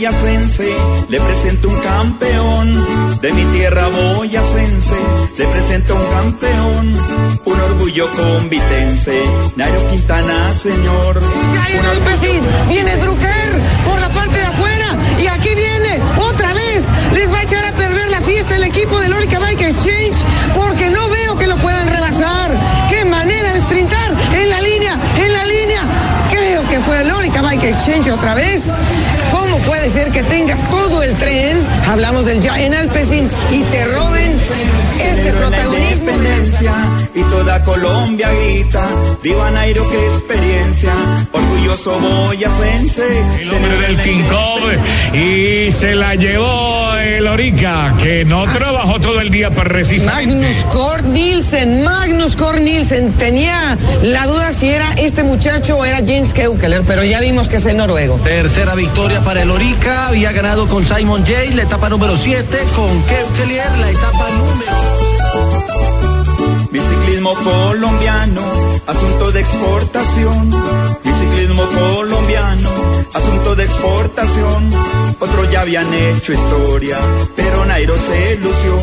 Boyacense le presento un campeón. De mi tierra boyacense le presento un campeón. Un orgullo convitense, Nairo Quintana, señor. Ya en el Pesín, viene Drucker por la parte de afuera y aquí viene otra vez. Les va a echar a perder la fiesta el equipo del Orica Bike Exchange porque no veo que lo puedan rebasar. Qué manera de sprintar en la línea, en la línea. Creo que fue el Bike Exchange otra vez. ¿Cómo puede ser que tengas todo el tren? Hablamos del ya en Alpecin y te roben este protagonismo. y toda Colombia grita, viva Nairo, qué experiencia, orgulloso boyacense. El hombre del King Kong y se la llevó el Orica, que no trabajó todo el día precisamente. Magnus Cort Nielsen, Magnus Cort Nielsen. Tenía la duda si era este muchacho o era James Keukeler, pero ya vimos que es el noruego. Tercera victoria para el Orica, había ganado con Simon Jay, la etapa número 7, con Keukelier, la etapa número Biciclismo colombiano, asunto de exportación. Biciclismo colombiano, asunto de exportación. Otros ya habían hecho historia, pero Nairo se lució.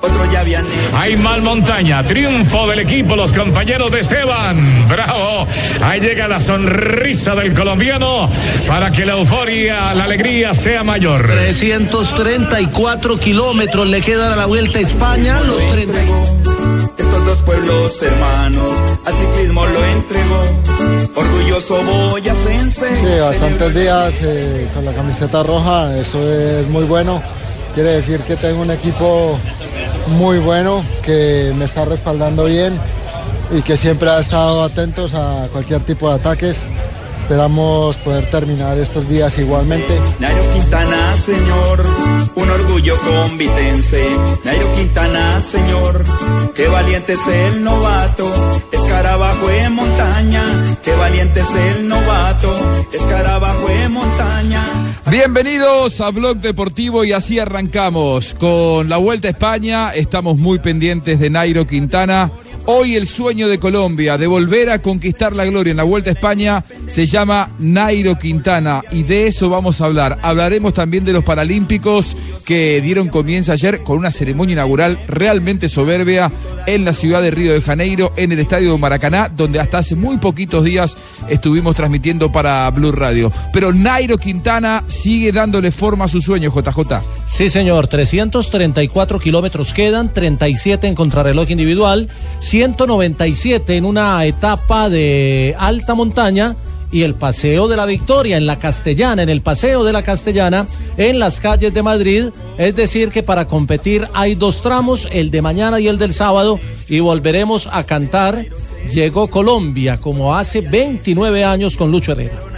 Otros ya habían hecho. Hay mal montaña, triunfo del equipo, los compañeros de Esteban. Bravo. Ahí llega la sonrisa del colombiano para que la euforia, la alegría sea mayor. 334 kilómetros le quedan a la vuelta a España, los 30. Estos dos pueblos hermanos, al ciclismo lo entregó. Orgulloso boyacense. Sí, bastantes días eh, con la camiseta roja, eso es muy bueno. Quiere decir que tengo un equipo muy bueno, que me está respaldando bien y que siempre ha estado atentos a cualquier tipo de ataques. Esperamos poder terminar estos días igualmente. Nairo Quintana, señor, un orgullo convitense. Nairo Quintana, señor, qué valiente es el novato, escarabajo en montaña. Qué valiente es el novato, escarabajo en montaña. Bienvenidos a Blog Deportivo y así arrancamos con la Vuelta a España. Estamos muy pendientes de Nairo Quintana. Hoy el sueño de Colombia de volver a conquistar la gloria en la Vuelta a España se llama Nairo Quintana y de eso vamos a hablar. Hablaremos también de los Paralímpicos que dieron comienzo ayer con una ceremonia inaugural realmente soberbia en la ciudad de Río de Janeiro, en el estadio de Maracaná, donde hasta hace muy poquitos días estuvimos transmitiendo para Blue Radio. Pero Nairo Quintana sigue dándole forma a su sueño, JJ. Sí, señor, 334 kilómetros quedan, 37 en contrarreloj individual, 197 en una etapa de alta montaña y el Paseo de la Victoria en la Castellana, en el Paseo de la Castellana, en las calles de Madrid. Es decir, que para competir hay dos tramos, el de mañana y el del sábado, y volveremos a cantar Llegó Colombia, como hace 29 años con Lucho Herrera.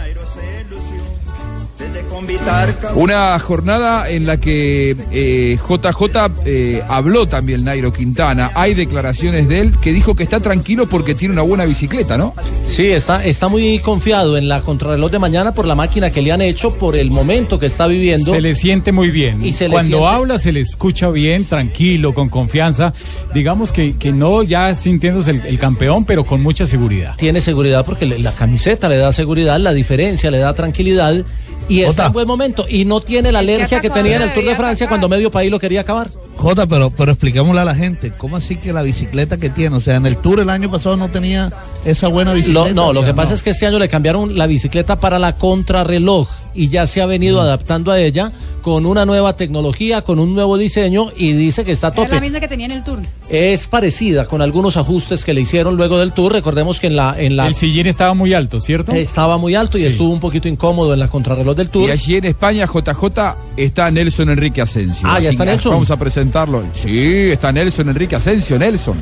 Una jornada en la que eh, JJ eh, habló también Nairo Quintana. Hay declaraciones de él que dijo que está tranquilo porque tiene una buena bicicleta, ¿no? Sí, está, está muy confiado en la contrarreloj de mañana por la máquina que le han hecho, por el momento que está viviendo. Se le siente muy bien. Y se le Cuando siente- habla se le escucha bien, tranquilo, con confianza. Digamos que, que no ya sintiéndose el, el campeón, pero con mucha seguridad. Tiene seguridad porque le- la camiseta le da seguridad, la diferencia le da tranquilidad y está en buen momento. Y no tiene la alergia que, tenía en el Tour de Francia cuando medio país lo quería acabar. Jota, pero, pero expliquémosle a la gente, ¿cómo así que la bicicleta que tiene? O sea, en el Tour el año pasado no tenía esa buena bicicleta. Lo- no, lo que pasa es que este año le cambiaron la bicicleta para la contrarreloj y ya se ha venido adaptando a ella con una nueva tecnología, con un nuevo diseño y dice que está a Era la tope. misma que tenía en el tour. Es parecida con algunos ajustes que le hicieron luego del tour. Recordemos que en la en la El sillín estaba muy alto, ¿cierto? estaba muy alto y estuvo un poquito incómodo en la contrarreloj del tour. Y allí en España, JJ, está Nelson Enrique Asensio. Ah, ¿ya está Nelson? Vamos a presentarlo. Sí, está Nelson Enrique Asensio, Nelson.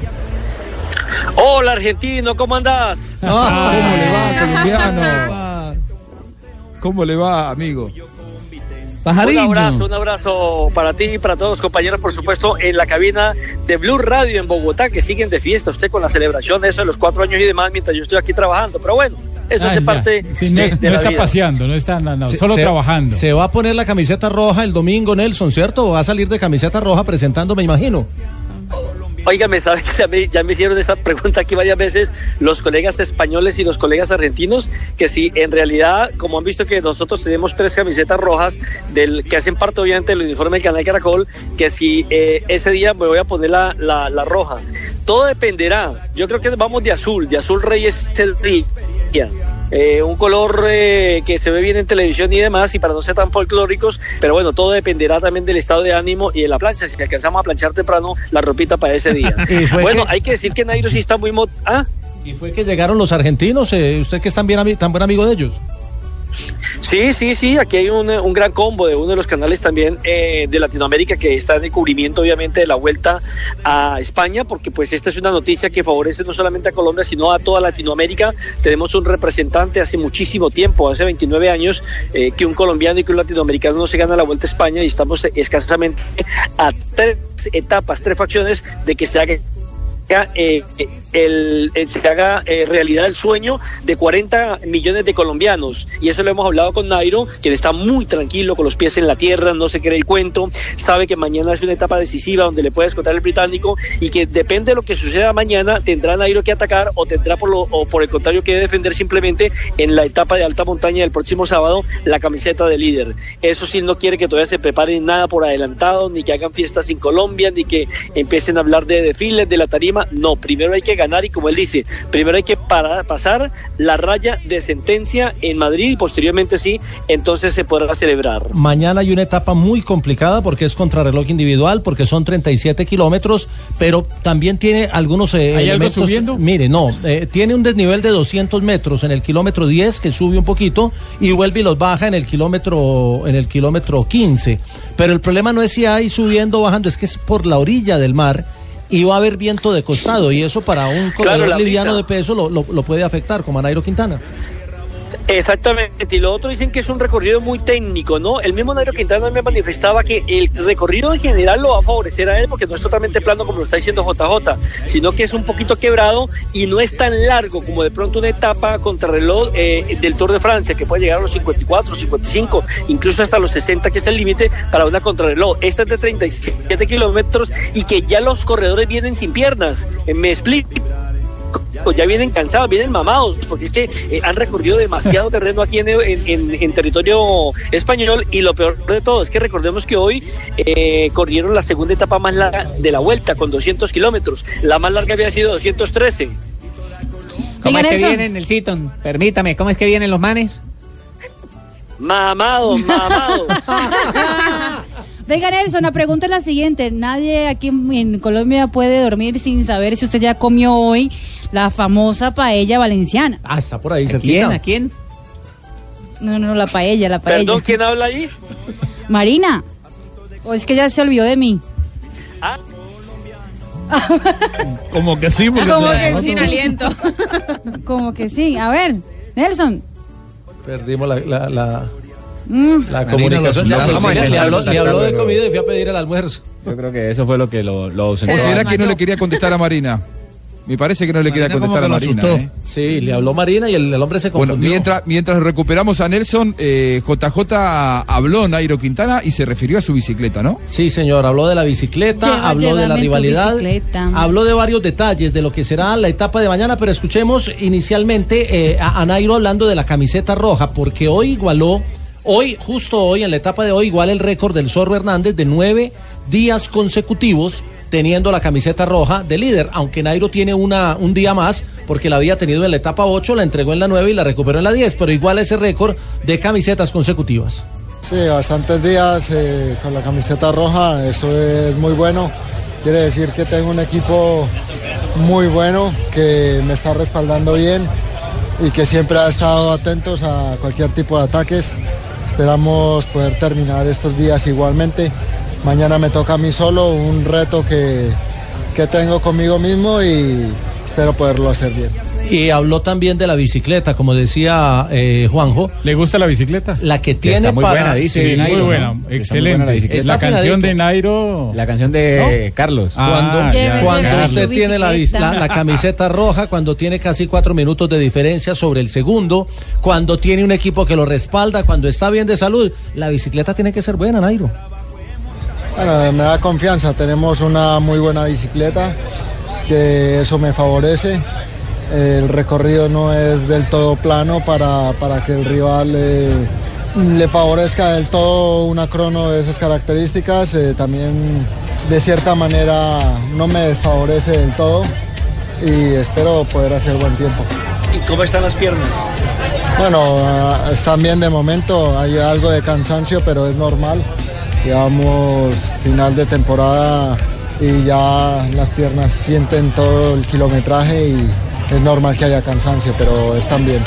Hola argentino, ¿cómo andás? Ah, ¿Cómo le va, colombiano? ¿Cómo le va, amigo? Un abrazo, un abrazo para ti y para todos los compañeros, por supuesto, en la cabina de Blue Radio en Bogotá, que siguen de fiesta, usted con la celebración de eso de los cuatro años y demás, mientras yo estoy aquí trabajando. Pero bueno, eso Ah, hace ya. parte Sí, no de, es- de no la está vida. paseando, no está no, no, Se- solo se- trabajando. Se va a poner la camiseta roja el domingo, Nelson, ¿cierto? ¿O va a salir de camiseta roja presentando, me imagino? Óigame, ¿sabes? Ya me, ya me hicieron esa pregunta aquí varias veces los colegas españoles y los colegas argentinos, que si en realidad, como han visto que nosotros tenemos tres camisetas rojas del que hacen parte obviamente del uniforme del canal Caracol, que si eh, ese día me voy a poner la, la, la roja. Todo dependerá. Yo creo que vamos de azul, de azul rey es el día. Eh, un color eh, que se ve bien en televisión y demás, y para no ser tan folclóricos, pero bueno, todo dependerá también del estado de ánimo y de la plancha. Si alcanzamos a planchar temprano la ropita para ese día. Bueno, que- hay que decir que Nairo sí está muy... mo- ¿Ah? Y fue que llegaron los argentinos, eh, usted que es tan, bien, tan buen amigo de ellos. Sí, sí, sí, aquí hay un, un gran combo de uno de los canales también eh, de Latinoamérica que está en el cubrimiento obviamente de la vuelta a España, porque pues esta es una noticia que favorece no solamente a Colombia, sino a toda Latinoamérica. Tenemos un representante hace muchísimo tiempo, hace 29 años, eh, que un colombiano y que un latinoamericano no se gana la vuelta a España y estamos escasamente a tres etapas, tres facciones de que se haga eh, el- se haga eh, realidad el sueño de 40 millones de colombianos. Y eso lo hemos hablado con Nairo, quien está muy tranquilo, con los pies en la tierra, no se cree el cuento, sabe que mañana es una etapa decisiva donde le puede escotar el británico y que depende de lo que suceda mañana, tendrá Nairo que atacar o tendrá por, lo, el contrario que defender simplemente en la etapa de alta montaña del próximo sábado la camiseta de líder. Eso sí, no quiere que todavía se preparen nada por adelantado, ni que hagan fiestas en Colombia, ni que empiecen a hablar de desfiles, de la tarima. No, primero hay que ganar y como él dice, primero hay que parar- pasar la raya de sentencia en Madrid y posteriormente sí, entonces se podrá celebrar. Mañana hay una etapa muy complicada porque es contrarreloj individual, porque son 37 kilómetros, pero también tiene algunos eh, ¿Hay algo subiendo? Mire, no, eh, tiene un desnivel de 200 metros en el kilómetro 10 que sube un poquito y vuelve y los baja en el kilómetro en el kilómetro 15. Pero el problema no es si hay subiendo o bajando, es que es por la orilla del mar. Y va a haber viento de costado, y eso para un corredor liviano brisa. de peso lo, lo- lo puede afectar, como a Nairo Quintana. Exactamente, y lo otro dicen que es un recorrido muy técnico, ¿no? El mismo Nairo Quintana me manifestaba que el recorrido en general lo va a favorecer a él porque no es totalmente plano como lo está diciendo JJ, sino que es un poquito quebrado y no es tan largo como de pronto una etapa contrarreloj eh, del Tour de Francia que puede llegar a los 54, 55, incluso hasta los 60 que es el límite para una contrarreloj. Esta es de 37 kilómetros y que ya los corredores vienen sin piernas, me explico ya vienen cansados, vienen mamados, porque es que eh, han recorrido demasiado terreno aquí en, en- en- en territorio español y lo peor de todo es que recordemos que hoy eh, corrieron la segunda etapa más larga de la vuelta con 200 kilómetros, la más larga había sido 213. ¿Cómo es que vienen el Citon? Permítame, ¿cómo es que vienen los manes? Mamados, mamados. Venga, Nelson, la pregunta es la siguiente. Nadie aquí en, Colombia puede dormir sin saber si usted ya comió hoy la famosa paella valenciana. Ah, está por ahí ¿A quién? ¿A quién? No, no, no, la paella, la paella. Perdón, ¿quién habla ahí? Marina. ¿O es que ya se olvidó de mí? Como que sí, porque Como que sin aliento. Como que sí. A ver, Nelson. Perdimos la, la, la, Mm. la comunicación. No, pues, mira, le, habló, le habló de comida y fui a pedir el almuerzo. Yo creo que eso fue lo que lo, lo ¿O será que no le quería contestar a Marina? Me parece que no le quería Marina contestar a que Marina. ¿eh? Sí, le habló Marina y el, el hombre se Bueno, confundió. mientras, mientras recuperamos a Nelson, eh, JJ habló Nairo Quintana y se refirió a su bicicleta, ¿no? Sí, señor, habló de la bicicleta, Lleva- habló de la rivalidad, habló de varios detalles de lo que será la etapa de mañana, pero escuchemos inicialmente eh, a, a Nairo hablando de la camiseta roja, porque hoy igualó, hoy, justo hoy, en la etapa de hoy, igual el récord del Zorro Hernández de nueve días consecutivos teniendo la camiseta roja de líder, aunque Nairo tiene una, un día más, porque la había tenido en la etapa 8, la entregó en la 9 y la recuperó en la 10, pero igual ese récord de camisetas consecutivas. Sí, bastantes días eh, con la camiseta roja, eso es muy bueno. Quiere decir que tengo un equipo muy bueno, que me está respaldando bien y que siempre ha estado atentos a cualquier tipo de ataques. Esperamos poder terminar estos días igualmente. Mañana me toca a mí solo, un reto que, que tengo conmigo mismo y espero poderlo hacer bien. Y habló también de la bicicleta, como decía eh, Juanjo. ¿Le gusta la bicicleta? La que tiene está muy para... buena, dice Sí, Nairo, muy ¿no? buena. Está muy Excelente. buena la canción de Nairo. La canción de Carlos. Cuando, Ah, ya, cuando ya. usted tiene la, camiseta roja, cuando tiene casi cuatro minutos de diferencia sobre el segundo, cuando tiene un equipo que lo respalda, cuando está bien de salud, la bicicleta tiene que ser buena, Nairo. Bueno, me da confianza, tenemos una muy buena bicicleta, que eso me favorece. El recorrido no es del todo plano para, para que el rival eh, le favorezca del todo una crono de esas características. Eh, también de cierta manera no me desfavorece del todo y espero poder hacer buen tiempo. ¿Y cómo están las piernas? Bueno, ah, están bien de momento, hay algo de cansancio, pero es normal. Llevamos final de temporada y ya las piernas sienten todo el kilometraje y es normal que haya cansancio, pero están bien.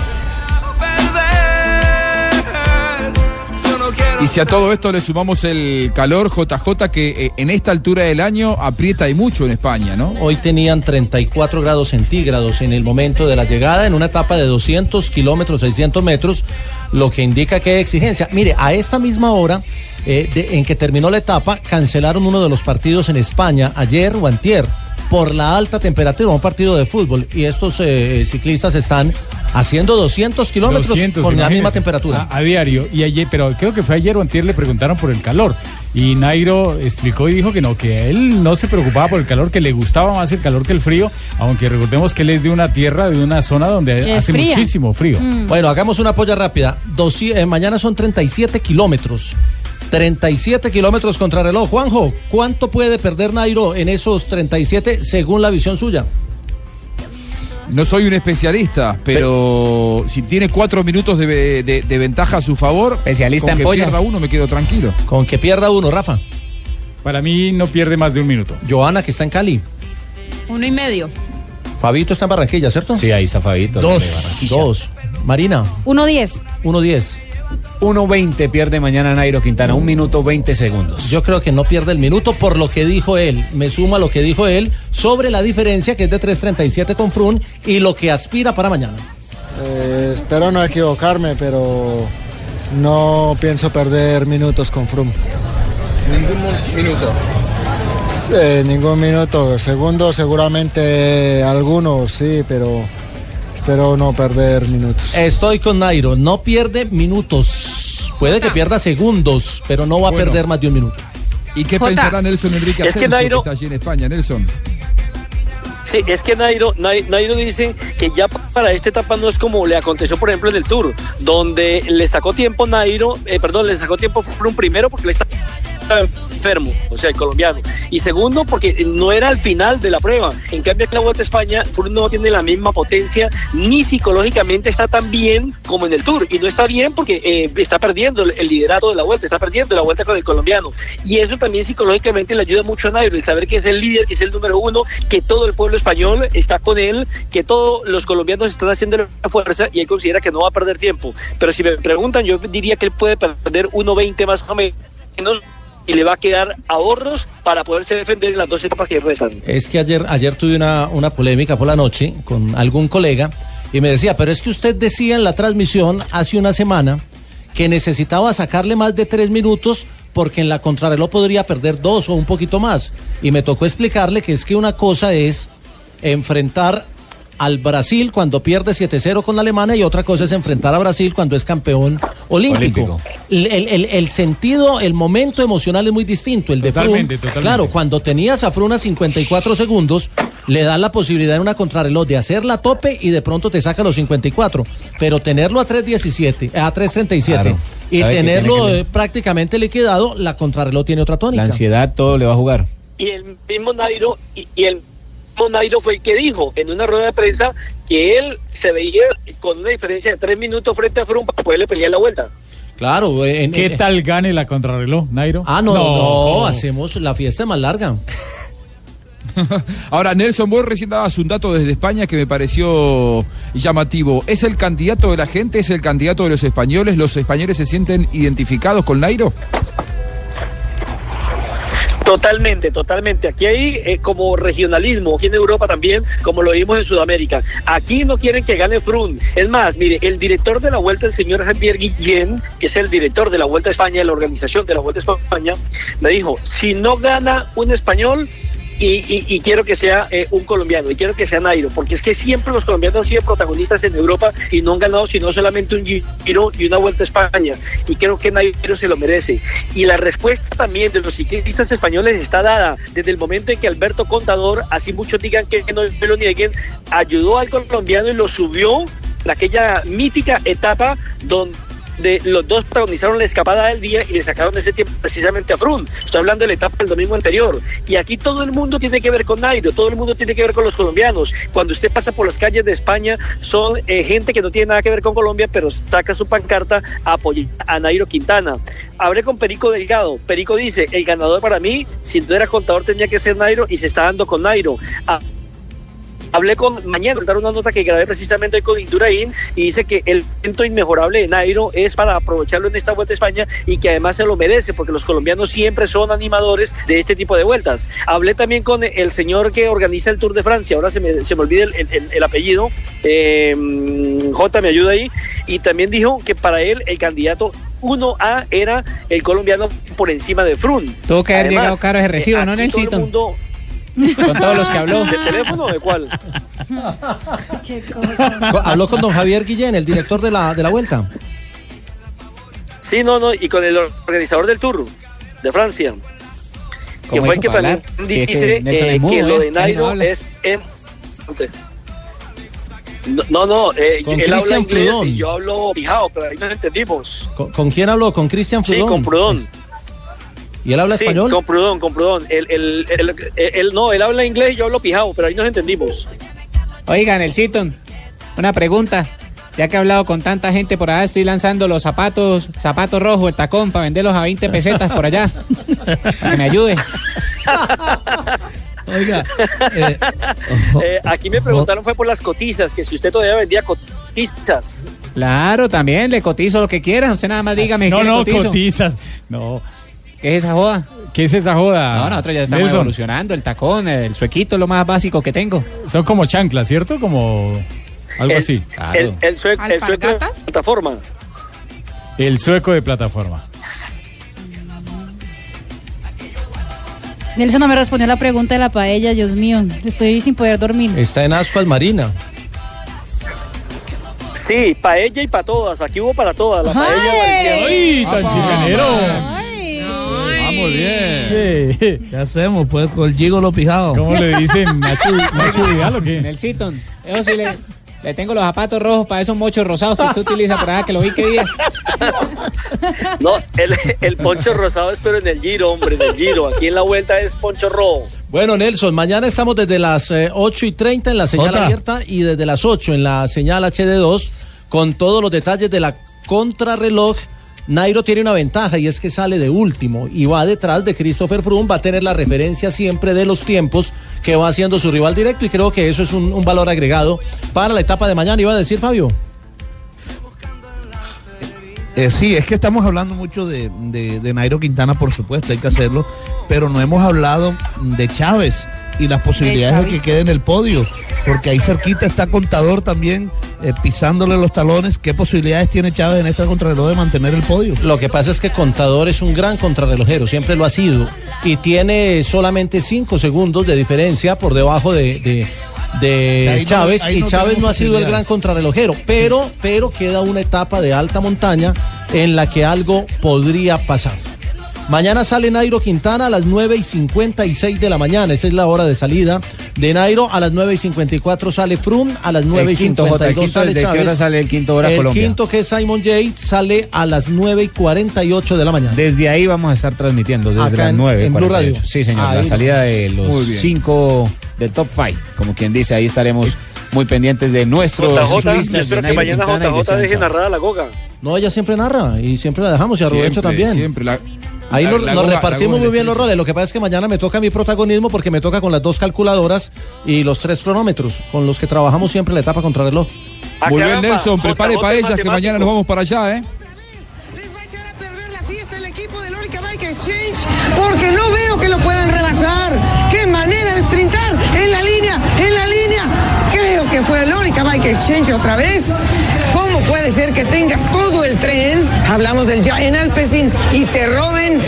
Y si a todo esto le sumamos el calor, JJ, que eh, en esta altura del año aprieta y mucho en España, ¿no? Hoy tenían 34 grados centígrados en el momento de la llegada en una etapa de 200 kilómetros, 600 metros, lo que indica que hay exigencia. Mire, a esta misma hora eh, de- en que terminó la etapa, cancelaron uno de los partidos en España ayer o antier por la alta temperatura, un partido de fútbol, y estos eh, ciclistas están haciendo 200 kilómetros 200, con la misma temperatura. A, a diario. Y ayer, pero creo que fue ayer o antier le preguntaron por el calor. Y Nairo explicó y dijo que no, que él no se preocupaba por el calor, que le gustaba más el calor que el frío, aunque recordemos que él es de una tierra, de una zona donde hace fría. muchísimo frío. Bueno, hagamos una polla rápida. Doci- eh, mañana son 37 kilómetros. 37 kilómetros contra reloj. Juanjo, ¿cuánto puede perder Nairo en esos 37 según la visión suya? No soy un especialista, pero si tiene cuatro minutos de, de- de ventaja a su favor, Especialista con en que pollas. pierda uno me quedo tranquilo. Con que pierda uno, Rafa. Para mí no pierde más de un minuto. Joana, que está en Cali. Uno y medio. Fabito está en Barranquilla, ¿cierto? Sí, ahí está Fabito. Dos. Dos. Marina, 1.10. 1.10. 1.20 pierde mañana Nairo Quintana, un minuto 20 segundos. Yo creo que no pierde el minuto por lo que dijo él. Me suma lo que dijo él sobre la diferencia que es de 3.37 con Frun y lo que aspira para mañana. Eh, espero no equivocarme, pero no pienso perder minutos con Froome. Ningún minuto. Sí, ningún minuto. Segundos seguramente algunos, sí, pero espero no perder minutos. Estoy con Nairo, no pierde minutos. Puede que pierda segundos, pero no va a perder más de un minuto. ¿Y qué Jota, pensará Nelson Enrique es que Nairo- está allí en España, Nelson? Sí, es que Nairo, Nai- Nairo dice que ya para esta etapa no es como le aconteció, por ejemplo, en el Tour, donde le sacó tiempo Nairo, eh, perdón, le sacó tiempo Froome primero porque le está enfermo, o sea, el colombiano. Y segundo, porque no era al final de la prueba. En cambio, en la Vuelta a España, Froome no tiene la misma potencia, ni psicológicamente está tan bien como en el Tour. Y no está bien porque eh, está perdiendo el, el liderato de la Vuelta, está perdiendo la Vuelta con el colombiano. Y eso también psicológicamente le ayuda mucho a Nairo, el saber que es el líder, que es el número uno, que todo el pueblo español está con él, que todos los colombianos están haciendo la fuerza y él considera que no va a perder tiempo. Pero si me preguntan, yo diría que él puede perder 1.20 más o menos y le va a quedar ahorros para poderse defender en las dos etapas que restan. Es que ayer, ayer tuve una, una polémica por la noche con algún colega y me decía, pero es que usted decía en la transmisión hace una semana que necesitaba sacarle más de tres minutos porque en la contrarreloj podría perder dos o un poquito más. Y me tocó explicarle que es que una cosa es enfrentar al Brasil cuando pierde 7-0 con la Alemania y otra cosa es enfrentar a Brasil cuando es campeón olímpico. Olímpico. El, el- el- sentido, el momento emocional es muy distinto. El de totalmente. claro, cuando tenías a Fruna 54 segundos, le da la posibilidad en una contrarreloj de hacerla a tope y de pronto te saca los 54. Pero tenerlo a 3.17, a 3.37 Claro. y tenerlo tiene que- eh, prácticamente liquidado, la contrarreloj tiene otra tónica. La ansiedad todo le va a jugar. y el mismo Nairo y, y el mismo Nairo fue el que dijo en una rueda de prensa que él se veía con una diferencia de tres minutos frente a Froome para poderle pelear la vuelta. Claro. En, ¿Qué en- tal gane la contrarreloj, Nairo? Ah, no, no, hacemos la fiesta más larga. Ahora, Nelson, vos recién dabas un dato desde España que me pareció llamativo. ¿Es el candidato de la gente? ¿Es el candidato de los españoles? ¿Los españoles se sienten identificados con Nairo? Totalmente, totalmente. Aquí hay eh, como regionalismo, aquí en Europa también, como lo vimos en Sudamérica. Aquí no quieren que gane Frun. Es más, mire, el director de la Vuelta, el señor Javier Guillén, que es el director de la Vuelta a España, de la organización de la Vuelta a España, me dijo, si no gana un español, y, y- y quiero que sea eh, un colombiano, y quiero que sea Nairo, porque es que siempre los colombianos han sido protagonistas en Europa y no han ganado sino solamente un giro y una vuelta a España, y creo que Nairo se lo merece. Y la respuesta también de los ciclistas españoles está dada desde el momento en que Alberto Contador, así muchos digan que no me lo nieguen, ayudó al colombiano y lo subió en aquella mítica etapa donde los dos protagonizaron la escapada del día y le sacaron ese tiempo precisamente a Frun. Estoy hablando de la etapa del domingo anterior. Y aquí todo el mundo tiene que ver con Nairo, todo el mundo tiene que ver con los colombianos. Cuando usted pasa por las calles de España, son eh, gente que no tiene nada que ver con Colombia, pero saca su pancarta a a Nairo Quintana. Hablé con Perico Delgado. Perico dice, el ganador para mí, si no era contador, tenía que ser Nairo y se está dando con Nairo. Ah, Hablé con mañana, dar una nota que grabé precisamente hoy con Indurain y dice que el evento inmejorable de Nairo es para aprovecharlo en esta vuelta a España y que además se lo merece porque los colombianos siempre son animadores de este tipo de vueltas. Hablé también con el señor que organiza el Tour de Francia, ahora se me, se me olvida el, el- el apellido, eh, J me ayuda ahí, y también dijo que para él el candidato 1A era el colombiano por encima de Frun. Tuvo que haber llegado caro ese recibo, eh, ¿no, aquí todo el mundo- Con todos los que habló. ¿De teléfono o de cuál? Habló con don Javier Guillén, el director de la, de la vuelta. Sí, no, no, y con el organizador del Tour de Francia. Que ¿Cómo fue el que también hablar? Sí, es que dice eh, que lo ¿eh? de no Nairo es... em- no, no, eh, Con él habla inglés y yo hablo pijao, pero ahí nos entendimos. ¿Con, con quién habló? ¿Con Cristian Sí, Prudhomme? con Prudón. ¿Y él habla sí, español? con Prudón, con Prudón. Él, él, él- él- él- no, él habla inglés y yo hablo pijao, pero ahí nos entendimos. Oigan, el Citon, una pregunta. Ya que he hablado con tanta gente por allá, estoy lanzando los zapatos, zapatos rojos, el tacón, para venderlos a 20 pesetas por allá. Para que me ayude. Oiga, Eh, aquí me preguntaron fue por las cotizas, que si usted todavía vendía cotizas. Claro, también le cotizo lo que quieras. Usted nada más dígame. No, ¿qué le no, cotizo? cotizas. No. ¿Qué es esa joda? ¿Qué es esa joda? No, nosotros ya estamos Nelson? evolucionando. El tacón, el suequito es lo más básico que tengo. Son como chanclas, ¿cierto? Como algo El- así. El, el, sueco, el sueco de plataforma. El sueco de plataforma. Nelson no me respondió la pregunta de la paella, Dios mío. Estoy sin poder dormir. Está en Ascuas Marina. Sí, para ella y para todas. Aquí hubo para todas. La paella valenciana. ¡Ay, tan chicanero! Bien. ¿Qué hacemos? Pues con el gigolo pijado. ¿Cómo le dicen Nacho, Nacho Vidal o qué? Nelsito, eso sí le, le tengo los zapatos rojos para esos mochos rosados que usted utiliza por allá, que lo vi que día. No, el, el poncho rosado es pero en el giro, hombre, en el giro. Aquí en la vuelta es poncho rojo. Bueno, Nelson, mañana estamos desde las eh, 8 y 30 en la señal Jota. abierta y desde las 8 en la señal HD2 con todos los detalles de la contrarreloj. Nairo tiene una ventaja y es que sale de último y va detrás de Christopher Froome, va a tener la referencia siempre de los tiempos que va haciendo su rival directo y creo que eso es un, valor agregado para la etapa de mañana. Iba a decir Fabio. Eh, sí, es que estamos hablando mucho de- de Nairo Quintana, por supuesto, hay que hacerlo, pero no hemos hablado de Chávez y las posibilidades de, que quede en el podio, porque ahí cerquita está Contador también eh, pisándole los talones. ¿Qué posibilidades tiene Chávez en esta contrarreloj de mantener el podio? Lo que pasa es que Contador es un gran contrarrelojero, siempre lo ha sido, y tiene solamente 5 segundos de diferencia por debajo de, de- de Ahí no- Chávez, y no Chávez no ha sido el gran contrarrelojero, pero, pero queda una etapa de alta montaña en la que algo podría pasar. Mañana sale Nairo Quintana a las 9 y 56 de la mañana. Esa es la hora de salida de Nairo. A las 9 y 54 sale Frum. A las 9 y El quinto, Jota, el 52 quinto, sale ¿de qué Chávez. hora sale el quinto hora el Colombia? quinto, que es Simon Yates, sale a las 9 y 48 de la mañana. Desde ahí vamos a estar transmitiendo, desde Acá las en- 9. en Blue Radio. Sí, señor, Ahí la salida de los cinco del top 5, como quien dice, ahí estaremos muy pendientes de nuestros JJ, yo espero que Nairo mañana JJ deje narrada la goga. No, ella siempre narra y siempre la dejamos y a Rubencho Siempre, también. siempre. La, Ahí la- nos, la nos goga- la repartimos muy bien los roles. Lo que pasa es que mañana me toca mi protagonismo porque me toca con las dos calculadoras y los tres cronómetros con los que trabajamos siempre la etapa contrarreloj. Muy bien, Nelson, prepare para ellas que mañana nos vamos para allá, ¿eh? Bike Exchange porque no veo que lo puedan rebasar. ¡Qué manera de sprintar! En la línea, en la línea. Creo que fue el Orica Bike Exchange otra vez. ¿Cómo puede ser que tengas todo el tren? Hablamos del Giant Alpecin y te roben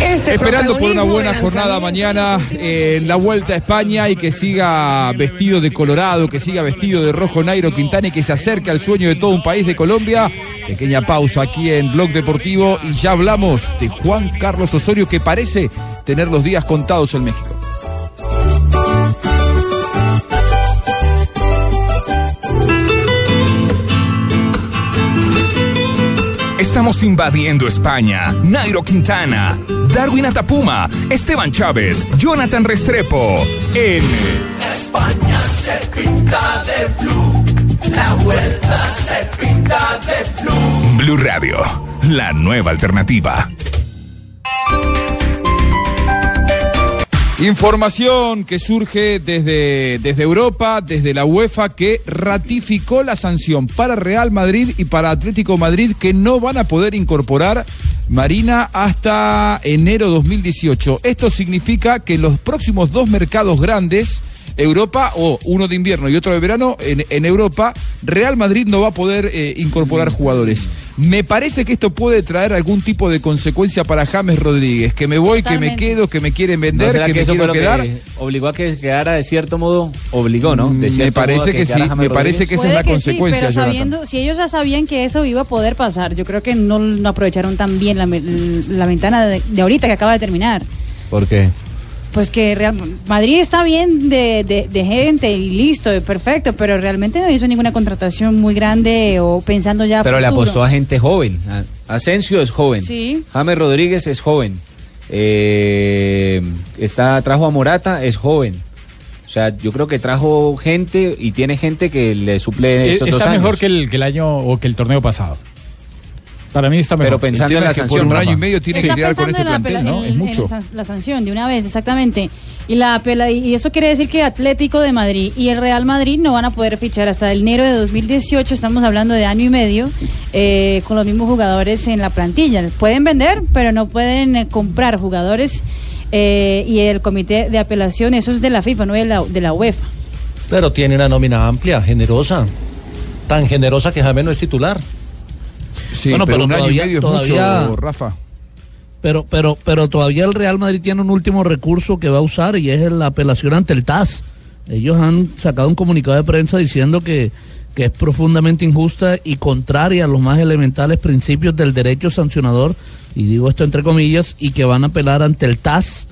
este Esperando por una buena jornada mañana eh, en la Vuelta a España y que siga vestido de colorado, que siga vestido de rojo Nairo Quintana y que se acerque al sueño de todo un país de Colombia. Pequeña pausa aquí en Blog Deportivo y ya hablamos de Juan Carlos Osorio que parece tener los días contados en México. Estamos invadiendo España. Nairo Quintana, Darwin Atapuma, Esteban Chávez, Jonathan Restrepo. En España se pinta de blue, la vuelta se pinta de blue. Blue Radio, la nueva alternativa. Información que surge desde, desde Europa, desde la UEFA, que ratificó la sanción para Real Madrid y para Atlético Madrid que no van a poder incorporar Marina hasta enero 2018. Esto significa que en los próximos dos mercados grandes, Europa, o uno de invierno y otro de verano, en, en Europa, Real Madrid no va a poder eh, incorporar jugadores. Me parece que esto puede traer algún tipo de consecuencia para James Rodríguez, que me voy, que me quedo, que me quieren ¿No vender, será que, que me eso fue quiero lo quedar. que obligó a que quedara de cierto modo? Obligó, ¿no? De Me parece que sí, me parece que esa es la sí, consecuencia, Jonathan. sabiendo, si ellos ya sabían que eso iba a poder pasar, yo creo que no, no aprovecharon tan bien la, me- la ventana de, de ahorita que acaba de terminar. ¿Por qué? Pues que Real Madrid está bien de, de- de gente y listo, perfecto, pero realmente no hizo ninguna contratación muy grande o pensando ya. Pero le apostó a gente joven. A- Asensio es joven. Sí. James Rodríguez es joven. Eh, está, trajo a Morata, es joven. O sea, yo creo que trajo gente y tiene gente que le suple Eh, estos dos Está años. mejor que el, que el año o que el torneo pasado. Para mí está mejor. Pero pensando en la sanción, por un año y medio tiene que lidiar con este plantel, ¿no? en- Es mucho. la san- la sanción de una vez, exactamente. Y la y eso quiere decir que Atlético de Madrid y el Real Madrid no van a poder fichar hasta enero de 2018. Estamos hablando de año y medio eh, con los mismos jugadores en la plantilla. Pueden vender, pero no pueden eh, comprar jugadores. eh, y el comité de apelación, eso es de la FIFA, no de la, de la UEFA. Pero tiene una nómina amplia, generosa. Tan generosa que James no es titular. Sí, Bueno, pero, pero un año y todavía- medio es todavía- mucho, Rafa. Pero, pero, pero todavía el Real Madrid tiene un último recurso que va a usar y es la apelación ante el TAS. Ellos han sacado un comunicado de prensa diciendo que, que es profundamente injusta y contraria a los más elementales principios del derecho sancionador, y digo esto entre comillas, y que van a apelar ante el TAS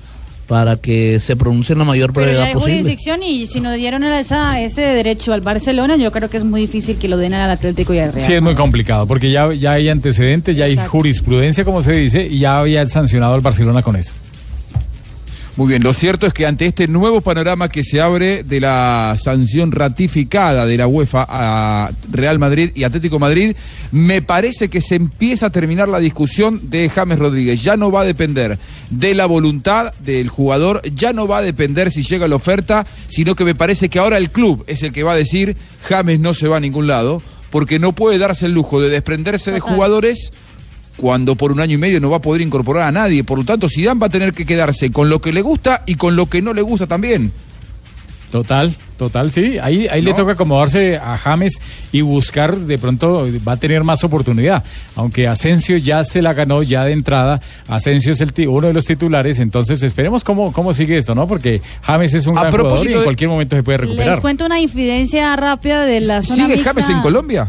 para que se pronuncie en la mayor Pero ya brevedad hay posible. jurisdicción y si no dieron esa, ese derecho al Barcelona, yo creo que es muy difícil que lo den al Atlético y al Real. Sí, es muy complicado, porque ya, ya hay antecedentes, ya hay jurisprudencia, como se dice, y ya había sancionado al Barcelona con eso. Muy bien, lo cierto es que ante este nuevo panorama que se abre de la sanción ratificada de la UEFA a Real Madrid y Atlético Madrid, me parece que se empieza a terminar la discusión de James Rodríguez. Ya no va a depender de la voluntad del jugador, ya no va a depender si llega la oferta, sino que me parece que ahora el club es el que va a decir James no se va a ningún lado, porque no puede darse el lujo de desprenderse de jugadores cuando por un año y medio no va a poder incorporar a nadie. Por lo tanto, Zidane va a tener que quedarse con lo que le gusta y con lo que no le gusta también. Total, total, sí. Ahí, ahí le toca acomodarse a James y buscar, de pronto va a tener más oportunidad. Aunque Asensio ya se la ganó ya de entrada, Asensio es el uno de los titulares, entonces esperemos cómo, cómo sigue esto, ¿no? Porque James es un A gran jugador y propósito en cualquier momento se puede Les recuperar. cuento una infidencia rápida de la zona ¿Sigue mixta. James en Colombia?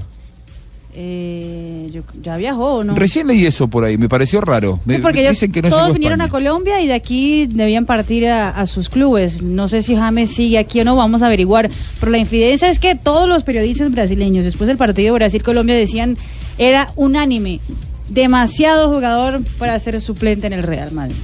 Eh, yo- ya viajó, ¿o ¿no? Recién leí eso por ahí, me pareció raro. Me, Sí, porque ellos dicen que no todos vinieron a. Colombia y de aquí debían partir a, a sus clubes. No sé si James sigue aquí o no, vamos a averiguar. Pero la infidencia es que todos los periodistas brasileños, después del partido Brasil-Colombia, decían era unánime, demasiado jugador para ser suplente en el Real Madrid.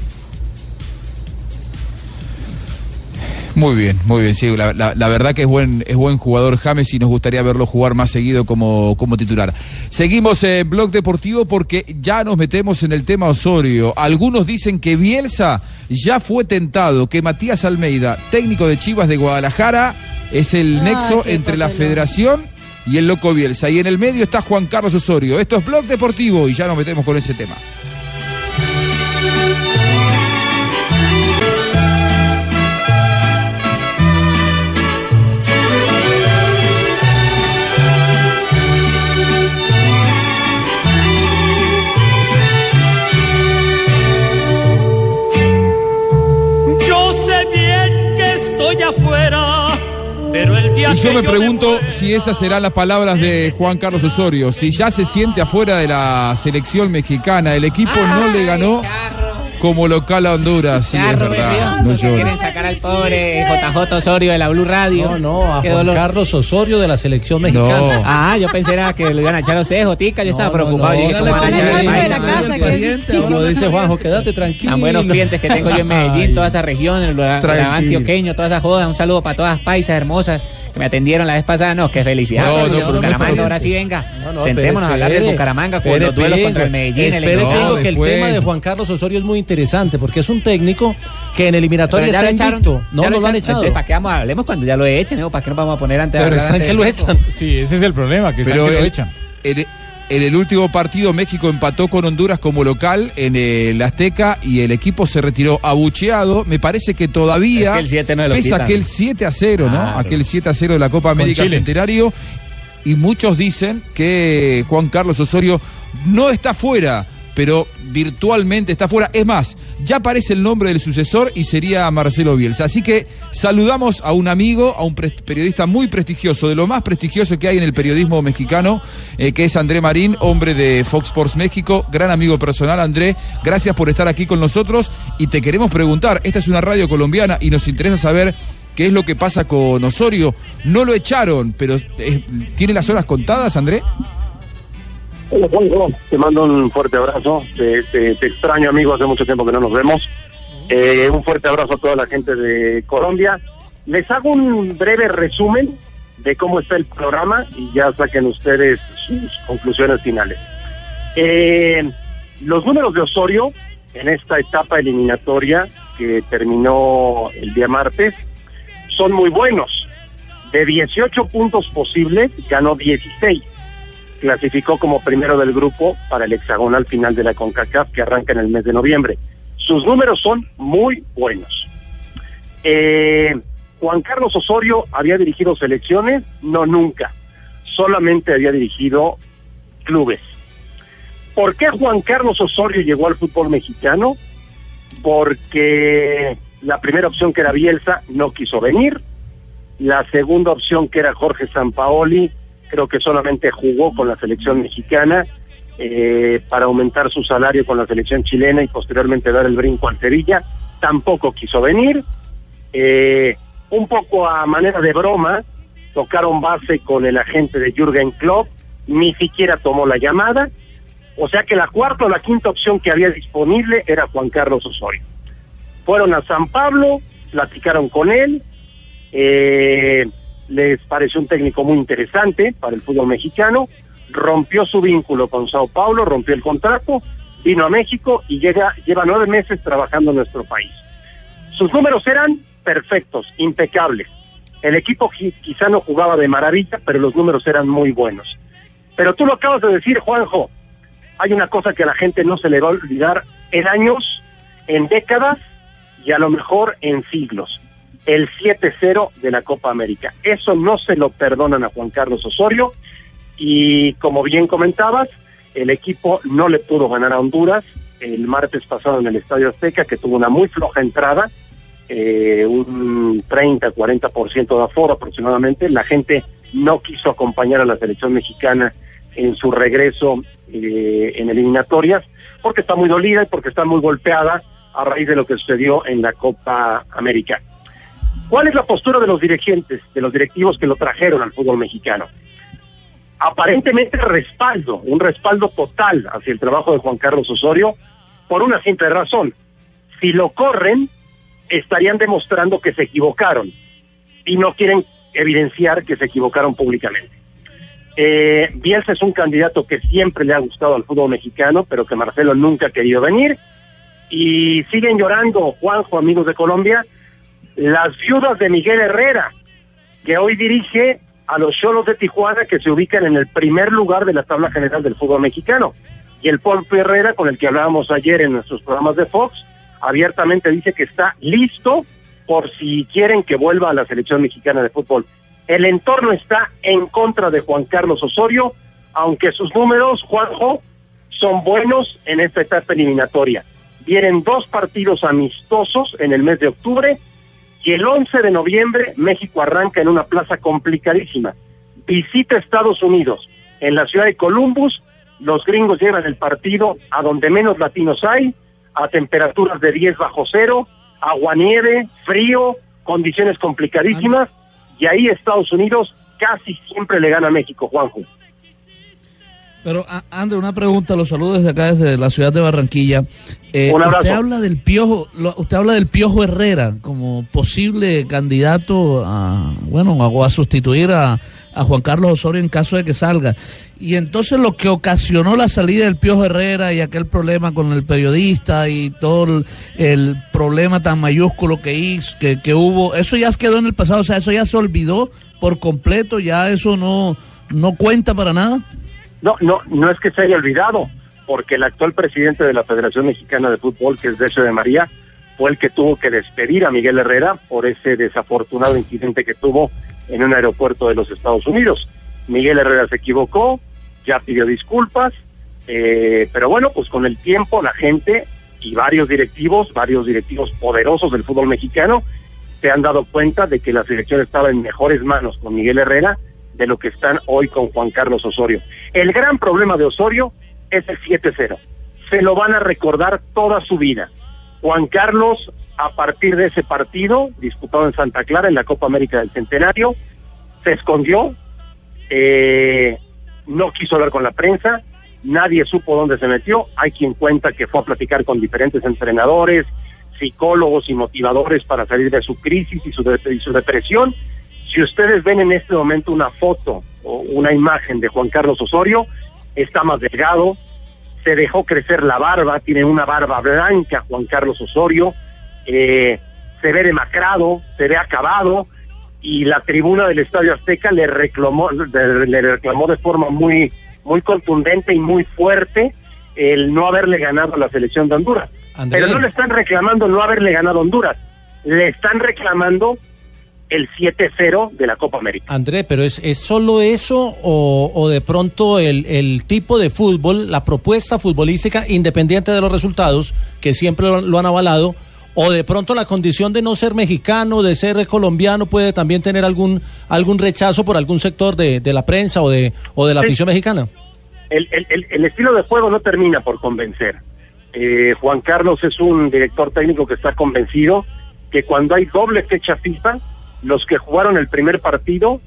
Muy bien, muy bien, sí, la, la- la verdad que es buen, es buen jugador James y nos gustaría verlo jugar más seguido como, como titular. Seguimos en Blog Deportivo porque ya nos metemos en el tema Osorio. Algunos dicen que Bielsa ya fue tentado, que Matías Almeida, técnico de Chivas de Guadalajara, es el Ay, nexo entre la federación y el loco Bielsa. Y en el medio está Juan Carlos Osorio. Esto es Blog Deportivo y ya nos metemos con ese tema. Y yo me pregunto si esas serán las palabras de Juan Carlos Osorio, si ya se siente afuera de la selección mexicana, el equipo no le ganó como local a Honduras, sí, es verdad, no. Quieren sacar al pobre JJ Osorio de la Blue Radio. No, no, a Qué Juan dolor. Carlos Osorio de la selección mexicana. Ah, yo pensé era que lo iban a echar a ustedes, Jotica. Yo estaba preocupado. no, Yo dije, dale, ¿cómo van a echar al dice Juanjo, quédate tranquilo. Tan buenos clientes que tengo yo en Medellín, toda esa región, el Tranquilo. Lorán antioqueño, toda esa joda. Un saludo para todas las paisas hermosas que me atendieron la vez pasada. No, qué felicidad. No, no, Bucaramanga, no, ahora sí venga. No, no, Sentémonos a hablar de Bucaramanga con espere, los duelos espere, contra el Medellín. el Espere, equipo. digo que el después. tema de Juan Carlos Osorio es muy interesante porque es un técnico que en eliminatoria está invicto. No, lo han echado. ¿Para qué vamos a hablemos cuando ya lo echen? ¿no? ¿Para qué nos vamos a poner antes de Pero están que lo echan. Sí, ese es el problema, que están que lo el- echan. En, el último partido México empató con Honduras como local en el Azteca y el equipo se retiró abucheado. Me parece que todavía Es que el 7 no lo pesa quitan. aquel 7 a 0, ¿no? Aquel 7 a 0 de la Copa América. Centenario. Y muchos dicen que Juan Carlos Osorio no está fuera, pero virtualmente está fuera. Es más, ya aparece el nombre del sucesor y sería Marcelo Bielsa. Así que saludamos a un amigo, a un periodista muy prestigioso, de lo más prestigioso que hay en el periodismo mexicano, eh, que es André Marín, hombre de Fox Sports México, gran amigo personal. André, gracias por estar aquí con nosotros y te queremos preguntar, esta es una radio colombiana y nos interesa saber qué es lo que pasa con Osorio. No lo echaron, pero eh, ¿tiene las horas contadas, André? Hola te mando un fuerte abrazo. Te, te- te extraño, amigo, hace mucho tiempo que no nos vemos. Eh, un fuerte abrazo a toda la gente de Colombia. Les hago un breve resumen de cómo está el programa y ya saquen ustedes sus conclusiones finales. Eh, los números de Osorio en esta etapa eliminatoria que terminó el día martes son muy buenos. De 18 puntos posibles, ganó 16 clasificó como primero del grupo para el hexagonal final de la CONCACAF que arranca en el mes de noviembre. Sus números son muy buenos. Eh, Juan Carlos Osorio había dirigido selecciones, no nunca, solamente había dirigido clubes. ¿Por qué Juan Carlos Osorio llegó al fútbol mexicano? Porque la primera opción que era Bielsa no quiso venir, la segunda opción que era Jorge Sampaoli creo que solamente jugó con la selección mexicana eh, para aumentar su salario con la selección chilena y posteriormente dar el brinco al Sevilla. Tampoco quiso venir. Eh, un poco a manera de broma, tocaron base con el agente de Jürgen Klopp, ni siquiera tomó la llamada. O sea que la cuarta o la quinta opción que había disponible era Juan Carlos Osorio. Fueron a San Pablo, platicaron con él, eh, les pareció un técnico muy interesante para el fútbol mexicano, rompió su vínculo con Sao Paulo, rompió el contrato, vino a México y llega, lleva nueve meses trabajando en nuestro país. Sus números eran perfectos, impecables. El equipo qui- quizá no jugaba de maravilla, pero los números eran muy buenos. Pero tú lo acabas de decir, Juanjo, hay una cosa que a la gente no se le va a olvidar en años, en décadas y a lo mejor en siglos. El 7-0 de la Copa América. Eso no se lo perdonan a Juan Carlos Osorio y como bien comentabas, el equipo no le pudo ganar a Honduras el martes pasado en el Estadio Azteca, que tuvo una muy floja entrada, eh, un 30-40% de aforo aproximadamente. La gente no quiso acompañar a la selección mexicana en su regreso eh, en eliminatorias, porque está muy dolida y porque está muy golpeada a raíz de lo que sucedió en la Copa América. ¿Cuál es la postura de los dirigentes, de los directivos que lo trajeron al fútbol mexicano? Aparentemente respaldo, un respaldo total hacia el trabajo de Juan Carlos Osorio, por una simple razón. Si lo corren, estarían demostrando que se equivocaron y no quieren evidenciar que se equivocaron públicamente. Eh, Bielsa es un candidato que siempre le ha gustado al fútbol mexicano, pero que Marcelo nunca ha querido venir. Y siguen llorando, Juanjo, amigos de Colombia, las viudas de Miguel Herrera, que hoy dirige a los Cholos de Tijuana, que se ubican en el primer lugar de la tabla general del fútbol mexicano. Y el Polpo Herrera, con el que hablábamos ayer en nuestros programas de Fox, abiertamente dice que está listo por si quieren que vuelva a la selección mexicana de fútbol. El entorno está en contra de Juan Carlos Osorio, aunque sus números, Juanjo, son buenos en esta etapa eliminatoria. Vienen dos partidos amistosos en el mes de octubre y el 11 de noviembre México arranca en una plaza complicadísima. Visita Estados Unidos. En la ciudad de Columbus, los gringos llevan el partido a donde menos latinos hay, a temperaturas de 10 bajo cero, aguanieve, frío, condiciones complicadísimas, y ahí Estados Unidos casi siempre le gana a México, Juanjo. Pero, André, una pregunta, los saludos desde acá, desde la ciudad de Barranquilla. Eh, usted habla del Piojo, lo- usted habla del Piojo Herrera como posible candidato a, bueno, a, sustituir a, a Juan Carlos Osorio en caso de que salga. Y entonces lo que ocasionó la salida del Piojo Herrera y aquel problema con el periodista y todo el, el problema tan mayúsculo que hizo, que, que hubo, eso ya quedó en el pasado, o sea, eso ya se olvidó por completo, ya eso no, no cuenta para nada. No, no, no es que se haya olvidado, porque el actual presidente de la Federación Mexicana de Fútbol, que es Decio de María, fue el que tuvo que despedir a Miguel Herrera por ese desafortunado incidente que tuvo en un aeropuerto de los Estados Unidos. Miguel Herrera se equivocó, ya pidió disculpas, eh, pero bueno, pues con el tiempo la gente y varios directivos, varios directivos poderosos del fútbol mexicano, se han dado cuenta de que la selección estaba en mejores manos con Miguel Herrera de lo que están hoy con Juan Carlos Osorio. El gran problema de Osorio es el 7-0. Se lo van a recordar toda su vida. Juan Carlos, a partir de ese partido, disputado en Santa Clara, en la Copa América del Centenario, se escondió, eh, no quiso hablar con la prensa, nadie supo dónde se metió, hay quien cuenta que fue a platicar con diferentes entrenadores, psicólogos y motivadores para salir de su crisis y su, de- y su depresión. Si ustedes ven en este momento una foto o una imagen de Juan Carlos Osorio, está más delgado, se dejó crecer la barba, tiene una barba blanca Juan Carlos Osorio, eh, se ve demacrado, se ve acabado, y la tribuna del Estadio Azteca le reclamó, de- le reclamó de forma muy, muy contundente y muy fuerte el no haberle ganado a la selección de Honduras. André. Pero no le están reclamando no haberle ganado a Honduras, le están reclamando el 7-0 de la Copa América. André, pero ¿es, es solo eso o, o de pronto el, el tipo de fútbol, la propuesta futbolística, independiente de los resultados, que siempre lo, lo han avalado, o de pronto la condición de no ser mexicano, de ser colombiano, puede también tener algún, algún rechazo por algún sector de, de la prensa o de, o de la Sí. afición mexicana? el, el- el- estilo de juego no termina por convencer. Eh, Juan Carlos es un director técnico que está convencido que cuando hay doble fecha FIFA, los que jugaron el primer partido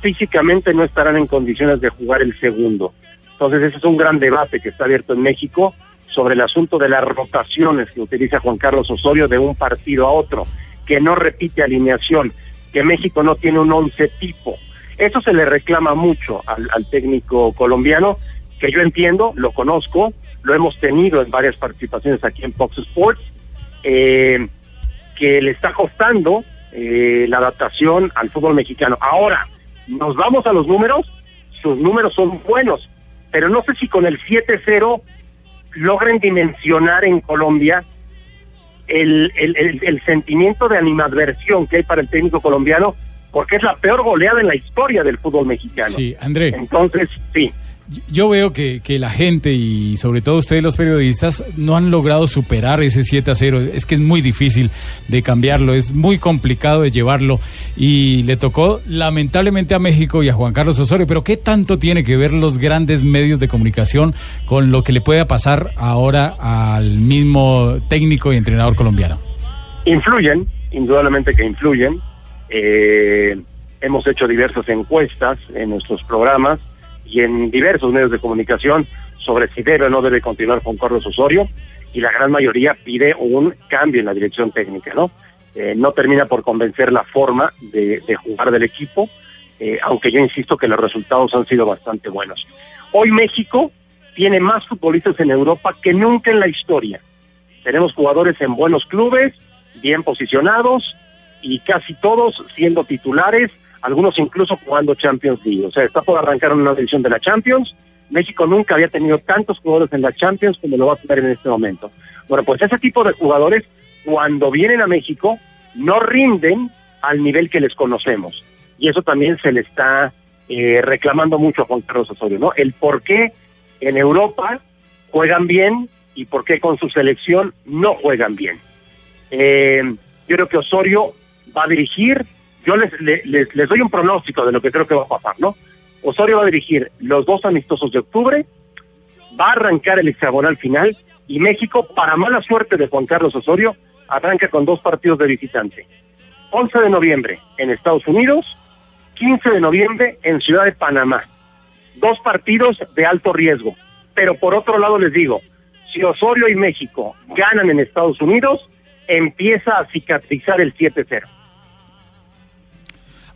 físicamente no estarán en condiciones de jugar el segundo. Entonces ese es un gran debate que está abierto en México sobre el asunto de las rotaciones que utiliza Juan Carlos Osorio de un partido a otro, que no repite alineación, que México no tiene un once tipo. Eso se le reclama mucho al, técnico colombiano, que yo entiendo, lo conozco, lo hemos tenido en varias participaciones aquí en Fox Sports, eh, que le está costando eh, la adaptación al fútbol mexicano. Ahora, nos vamos a los números, sus números son buenos, pero no sé si con el 7-0 logren dimensionar en Colombia el, el, el- el sentimiento de animadversión que hay para el técnico colombiano, porque es la peor goleada en la historia del fútbol mexicano. Sí, André. Entonces, sí. Yo veo que, que la gente y sobre todo ustedes los periodistas no han logrado superar ese 7 a 0. Es que es muy difícil de cambiarlo, es muy complicado de llevarlo y le tocó lamentablemente a México y a Juan Carlos Osorio. Pero ¿qué tanto tiene que ver los grandes medios de comunicación con lo que le pueda pasar ahora al mismo técnico y entrenador colombiano? Influyen, indudablemente que influyen. Eh, hemos hecho diversas encuestas en nuestros programas y en diversos medios de comunicación sobre si debe o no debe continuar con Carlos Osorio y la gran mayoría pide un cambio en la dirección técnica, ¿no? Eh, no termina por convencer la forma de, jugar del equipo, eh, aunque yo insisto que los resultados han sido bastante buenos. Hoy México tiene más futbolistas en Europa que nunca en la historia. Tenemos jugadores en buenos clubes, bien posicionados y casi todos siendo titulares algunos incluso jugando Champions League. O sea, está por arrancar una edición de la Champions. México nunca había tenido tantos jugadores en la Champions como lo va a tener en este momento. Bueno, pues ese tipo de jugadores, cuando vienen a México, no rinden al nivel que les conocemos. Y eso también se le está eh, reclamando mucho a Juan Carlos Osorio, ¿no? El por qué en Europa juegan bien y por qué con su selección no juegan bien. Eh, yo creo que Osorio va a dirigir yo les, les, les, doy un pronóstico de lo que creo que va a pasar, ¿no? Osorio va a dirigir los dos amistosos de octubre, va a arrancar el hexagonal final y México, para mala suerte de Juan Carlos Osorio, arranca con dos partidos de visitante. 11 de noviembre en Estados Unidos, 15 de noviembre en Ciudad de Panamá. Dos partidos de alto riesgo. Pero por otro lado les digo, si Osorio y México ganan en Estados Unidos, empieza a cicatrizar el 7-0.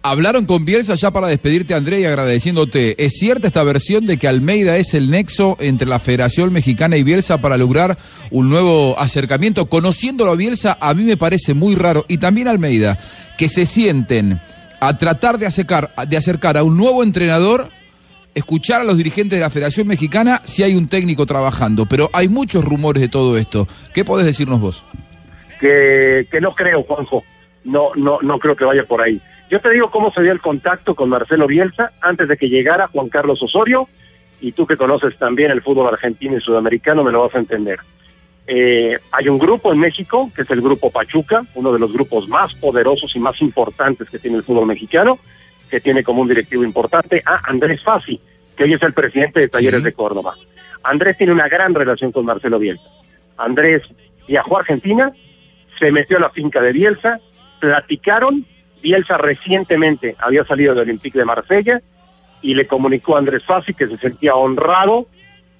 Hablaron con Bielsa ya para despedirte, André, y agradeciéndote. ¿Es cierta esta versión de que Almeida es el nexo entre la Federación Mexicana y Bielsa para lograr un nuevo acercamiento? Conociéndolo a Bielsa, a mí me parece muy raro. Y también Almeida, que se sienten a tratar de acercar, de acercar a un nuevo entrenador, escuchar a los dirigentes de la Federación Mexicana si hay un técnico trabajando. Pero hay muchos rumores de todo esto. ¿Qué podés decirnos vos? Que, que no creo, Juanjo. No, no, no creo que vaya por ahí. Yo te digo cómo se dio el contacto con Marcelo Bielsa antes de que llegara Juan Carlos Osorio, y tú que conoces también el fútbol argentino y sudamericano me lo vas a entender. Eh, hay un grupo en México, que es el Grupo Pachuca, uno de los grupos más poderosos y más importantes que tiene el fútbol mexicano, que tiene como un directivo importante a Andrés Fassi, que hoy es el presidente de Talleres Sí. de Córdoba. Andrés tiene una gran relación con Marcelo Bielsa. Andrés viajó a Argentina, se metió a la finca de Bielsa, platicaron, Bielsa recientemente había salido del Olympique de Marsella y le comunicó a Andrés Fassi que se sentía honrado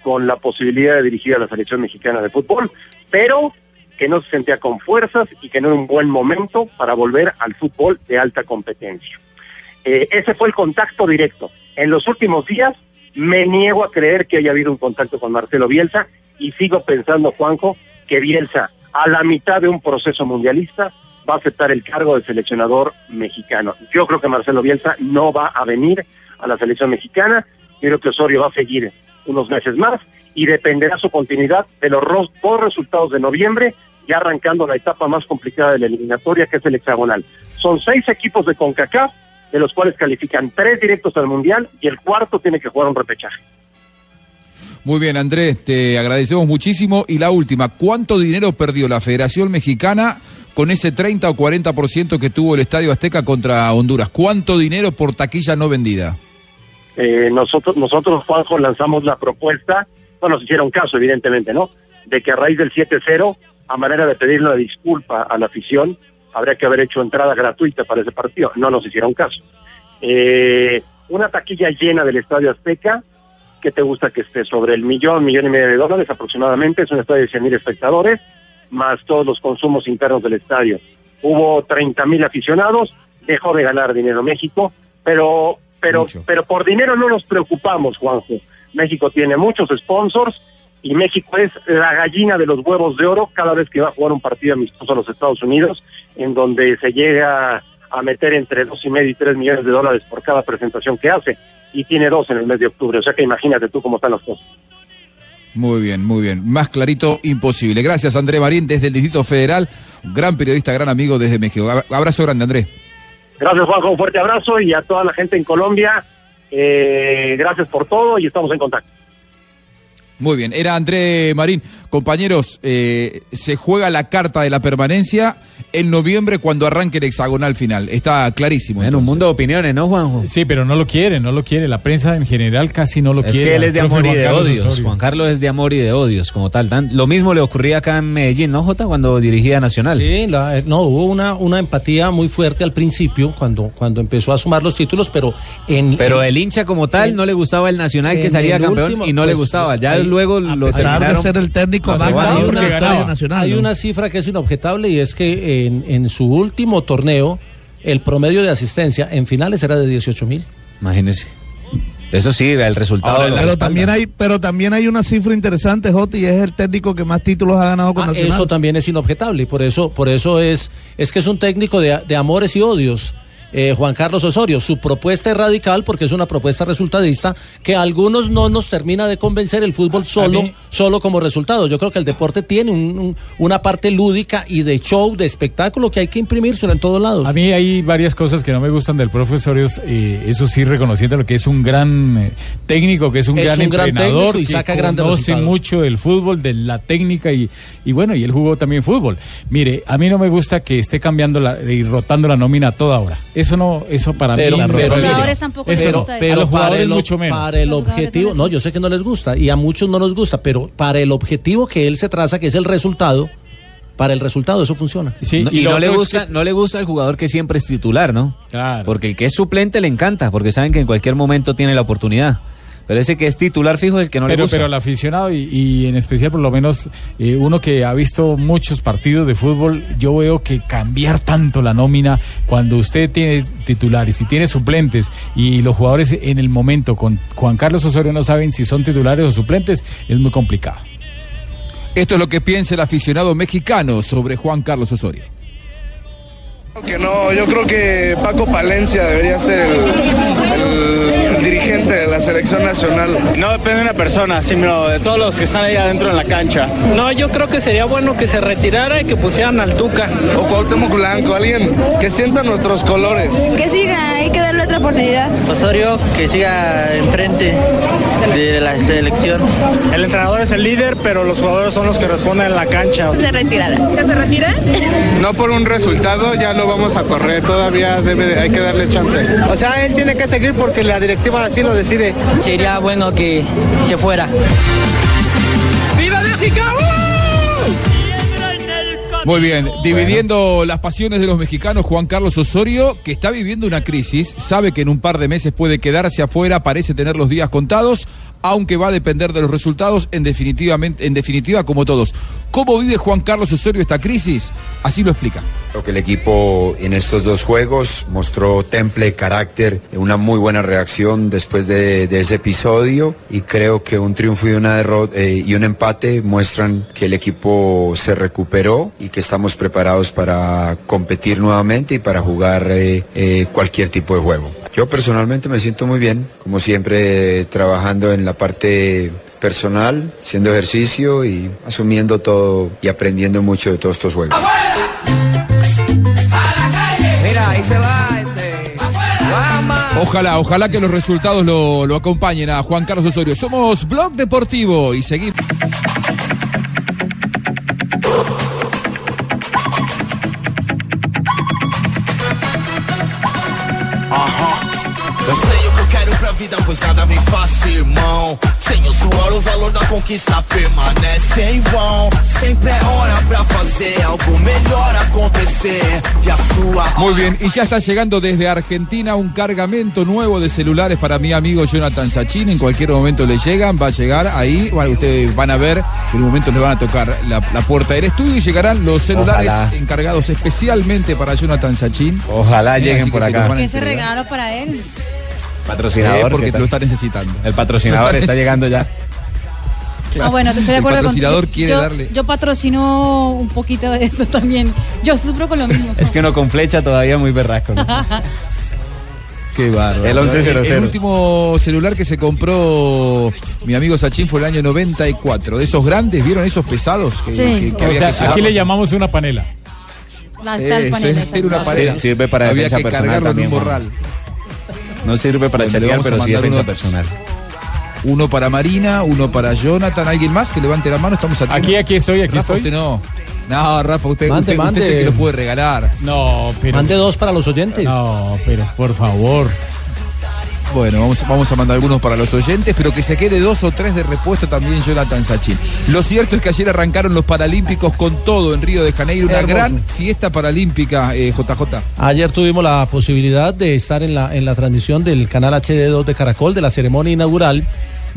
con la posibilidad de dirigir a la selección mexicana de fútbol, pero que no se sentía con fuerzas y que no era un buen momento para volver al fútbol de alta competencia. Eh, ese fue el contacto directo. En los últimos días me niego a creer que haya habido un contacto con Marcelo Bielsa y sigo pensando, Juanjo, que Bielsa a la mitad de un proceso mundialista va a aceptar el cargo de seleccionador mexicano. Yo creo que Marcelo Bielsa no va a venir a la selección mexicana, creo que Osorio va a seguir unos meses más y dependerá su continuidad de los dos resultados de noviembre, ya arrancando la etapa más complicada de la eliminatoria, que es el hexagonal. Son seis equipos de CONCACAF, de los cuales califican tres directos al Mundial y el cuarto tiene que jugar un repechaje. Muy bien, Andrés, te agradecemos muchísimo. Y la última, ¿cuánto dinero perdió la Federación Mexicana con ese 30 o 40% que tuvo el Estadio Azteca contra Honduras? ¿Cuánto dinero por taquilla no vendida? Eh, nosotros, nosotros, Juanjo, lanzamos la propuesta, bueno, nos hicieron caso, evidentemente, ¿no? De que a raíz del 7-0, a manera de pedirle una disculpa a la afición, habría que haber hecho entrada gratuita para ese partido. No nos hicieron caso. Eh, una taquilla llena del Estadio Azteca, que te gusta que esté sobre el millón, millón y medio de dólares aproximadamente, es un estadio de 100 mil espectadores, más todos los consumos internos del estadio. Hubo 30 mil aficionados, dejó de ganar dinero México, pero, pero, pero por dinero no nos preocupamos, Juanjo. México tiene muchos sponsors y México es la gallina de los huevos de oro cada vez que va a jugar un partido amistoso a los Estados Unidos, en donde se llega a meter entre dos y medio y tres millones de dólares por cada presentación que hace, y tiene dos en el mes de octubre, o sea que imagínate tú cómo están las cosas. Muy bien, muy bien. Más clarito, imposible. Gracias, André Marín, desde el Distrito Federal. Gran periodista, gran amigo desde México. Ab- Abrazo grande, André. Gracias Juanjo, un fuerte abrazo y a toda la gente en Colombia, Eh, gracias por todo y estamos en contacto. Muy bien, era André Marín. Compañeros, eh, se juega la carta de la permanencia en noviembre cuando arranque el hexagonal final. Está clarísimo. En un mundo de opiniones, ¿no, Juanjo? Sí, pero no lo quiere, no lo quiere. La prensa en general casi no lo Es quiere. que él es de amor y de Carlos odios. Osorio. Juan Carlos es de amor y de odios, como tal. Dan- Lo mismo le ocurría acá en Medellín, ¿no, Jota? Cuando dirigía Nacional. Sí, la- eh, no, hubo una, una empatía muy fuerte al principio cuando, cuando empezó a sumar los títulos, pero en... Pero en- el hincha como tal no le gustaba el Nacional que salía el campeón último, y no le pues, gustaba. Ya ahí- luego lo terminaron. técnico más más ganador ganador de nacional. Hay ¿no? una cifra que es inobjetable y es que en, en su último torneo el promedio de asistencia en finales era de 18 mil. Imagínese. Eso sí, el resultado. Ahora, lo la Pero respalda. también hay, pero también hay una cifra interesante, Joti, y es el técnico que más títulos ha ganado con Ah, Nacional. eso también es inobjetable y por eso, por eso es, es que es un técnico de, de amores y odios. Eh, Juan Carlos Osorio, su propuesta es radical porque es una propuesta resultadista que a algunos no nos termina de convencer el fútbol solo, mí- solo como resultado. Yo creo que el deporte tiene un- un- una parte lúdica y de show, de espectáculo que hay que imprimírselo en todos lados. A mí hay varias cosas que no me gustan del profesor, eh, eso sí reconociendo lo que es un gran eh, técnico, que es un Es gran un entrenador, y que saca grandes conoce resultados. mucho del fútbol, de la técnica y, y bueno, y él jugó también fútbol. Mire, a mí no me gusta que esté cambiando la, y rotando la nómina a toda hora. Eso no, eso para Pero- mí. pero- Los jugadores tampoco les a pero los para jugadores el, mucho menos. para el Los jugadores objetivo, no yo sé que no les gusta y a muchos no nos gusta, pero para el objetivo que él se traza, que es el resultado, para el resultado eso funciona. Sí, No- y no le gusta, que- no le gusta el jugador que siempre es titular, ¿no? Claro. Porque el que es suplente le encanta, porque saben que en cualquier momento tiene la oportunidad. Pero ese que es titular fijo es el que no le pero, gusta. pero el aficionado y, y en especial por lo menos eh, uno que ha visto muchos partidos de fútbol, yo veo que cambiar tanto la nómina cuando usted tiene titulares y tiene suplentes y los jugadores en el momento con Juan Carlos Osorio no saben si son titulares o suplentes, es muy complicado. Esto es lo que piensa el aficionado mexicano sobre Juan Carlos Osorio. Que no, yo creo que Paco Palencia debería ser el, el de la selección nacional. No depende de una persona, sino de todos los que están ahí adentro en la cancha. No, yo creo que sería bueno que se retirara y que pusieran al Tuca. O Cuauhtémoc Blanco, alguien que sienta nuestros colores. Que siga, hay que darle otra oportunidad. Osorio, que siga enfrente de la selección. El entrenador es el líder, pero los jugadores son los que responden en la cancha. Se retirara. ¿Que se retira? No por un resultado ya lo vamos a correr, todavía debe de- hay que darle chance. O sea, él tiene que seguir porque la directiva así lo decide. Sería bueno que se fuera. ¡Viva México! Muy bien, dividiendo las pasiones de los mexicanos, Juan Carlos Osorio, que está viviendo una crisis, sabe que en un par de meses puede quedarse afuera, parece tener los días contados, aunque va a depender de los resultados, en, definitiva, como todos. ¿Cómo vive Juan Carlos Osorio esta crisis? Así lo explica. Creo que el equipo en estos dos juegos mostró temple, carácter, una muy buena reacción después de, de ese episodio y creo que un triunfo y una derrota eh, y un empate muestran que el equipo se recuperó y que estamos preparados para competir nuevamente y para jugar eh, eh, cualquier tipo de juego. Yo personalmente me siento muy bien, como siempre trabajando en la parte personal, haciendo ejercicio y asumiendo todo y aprendiendo mucho de todos estos juegos. Mira, ahí se va este. Ojalá, ojalá que los resultados lo, lo acompañen a Juan Carlos Osorio. Somos Blog Deportivo y seguimos. Pois nada me fácil, irmão. Sem o suor, o valor da conquista permanece em vão. Sempre é hora pra fazer algo melhor acontecer. E a sua Muy bien, y ya está llegando desde Argentina un cargamento nuevo de celulares para mi amigo Jonathan Sachin. En cualquier momento le llegan, va a llegar ahí. Bueno, ustedes van a ver que en un momento le van a tocar la, la puerta del estudio y llegarán los celulares Ojalá. encargados especialmente para Jonathan Sachin. Ojalá lleguen por acá. van a ¿Qué ese regalo para él? Patrocinador. Eh, porque ¿qué tal? lo está necesitando. El patrocinador está llegando ya. Ah, bueno, estoy de El acuerdo patrocinador contigo. quiere yo, darle- Yo patrocino un poquito de eso también. Yo sufro con lo mismo. Es que uno con flecha todavía muy berraco. ¿no? Qué bárbaro. El 1100. El, el último celular que se compró mi amigo Sachin fue el año 94. De esos grandes, ¿vieron esos pesados que, Sí. que- que O había sea, que llevar? aquí le llamamos una panela. La panela, era una panela. Sí, sirve para Había defensa que personal cargarlo también, en un Juan. No sirve para Bueno, chatear, pero sí defensa uno- personal. Uno para Marina, uno para Jonathan. ¿Alguien más que levante la mano? Estamos a tiempo. Aquí, aquí estoy, aquí Rafa, estoy. Usted no. No, Rafa, usted, Mande, usted, usted es el que lo puede regalar. No, pero. Mande dos para los oyentes. No, pero por favor. Bueno, vamos, vamos a mandar algunos para los oyentes, pero que se quede dos o tres de repuesto también Jonathan Sachin. Lo cierto es que ayer arrancaron los Paralímpicos con todo en Río de Janeiro, una Hermoso. gran fiesta paralímpica, eh, JJ. Ayer tuvimos la posibilidad de estar en la, en la transmisión del canal HD2 de Caracol de la ceremonia inaugural.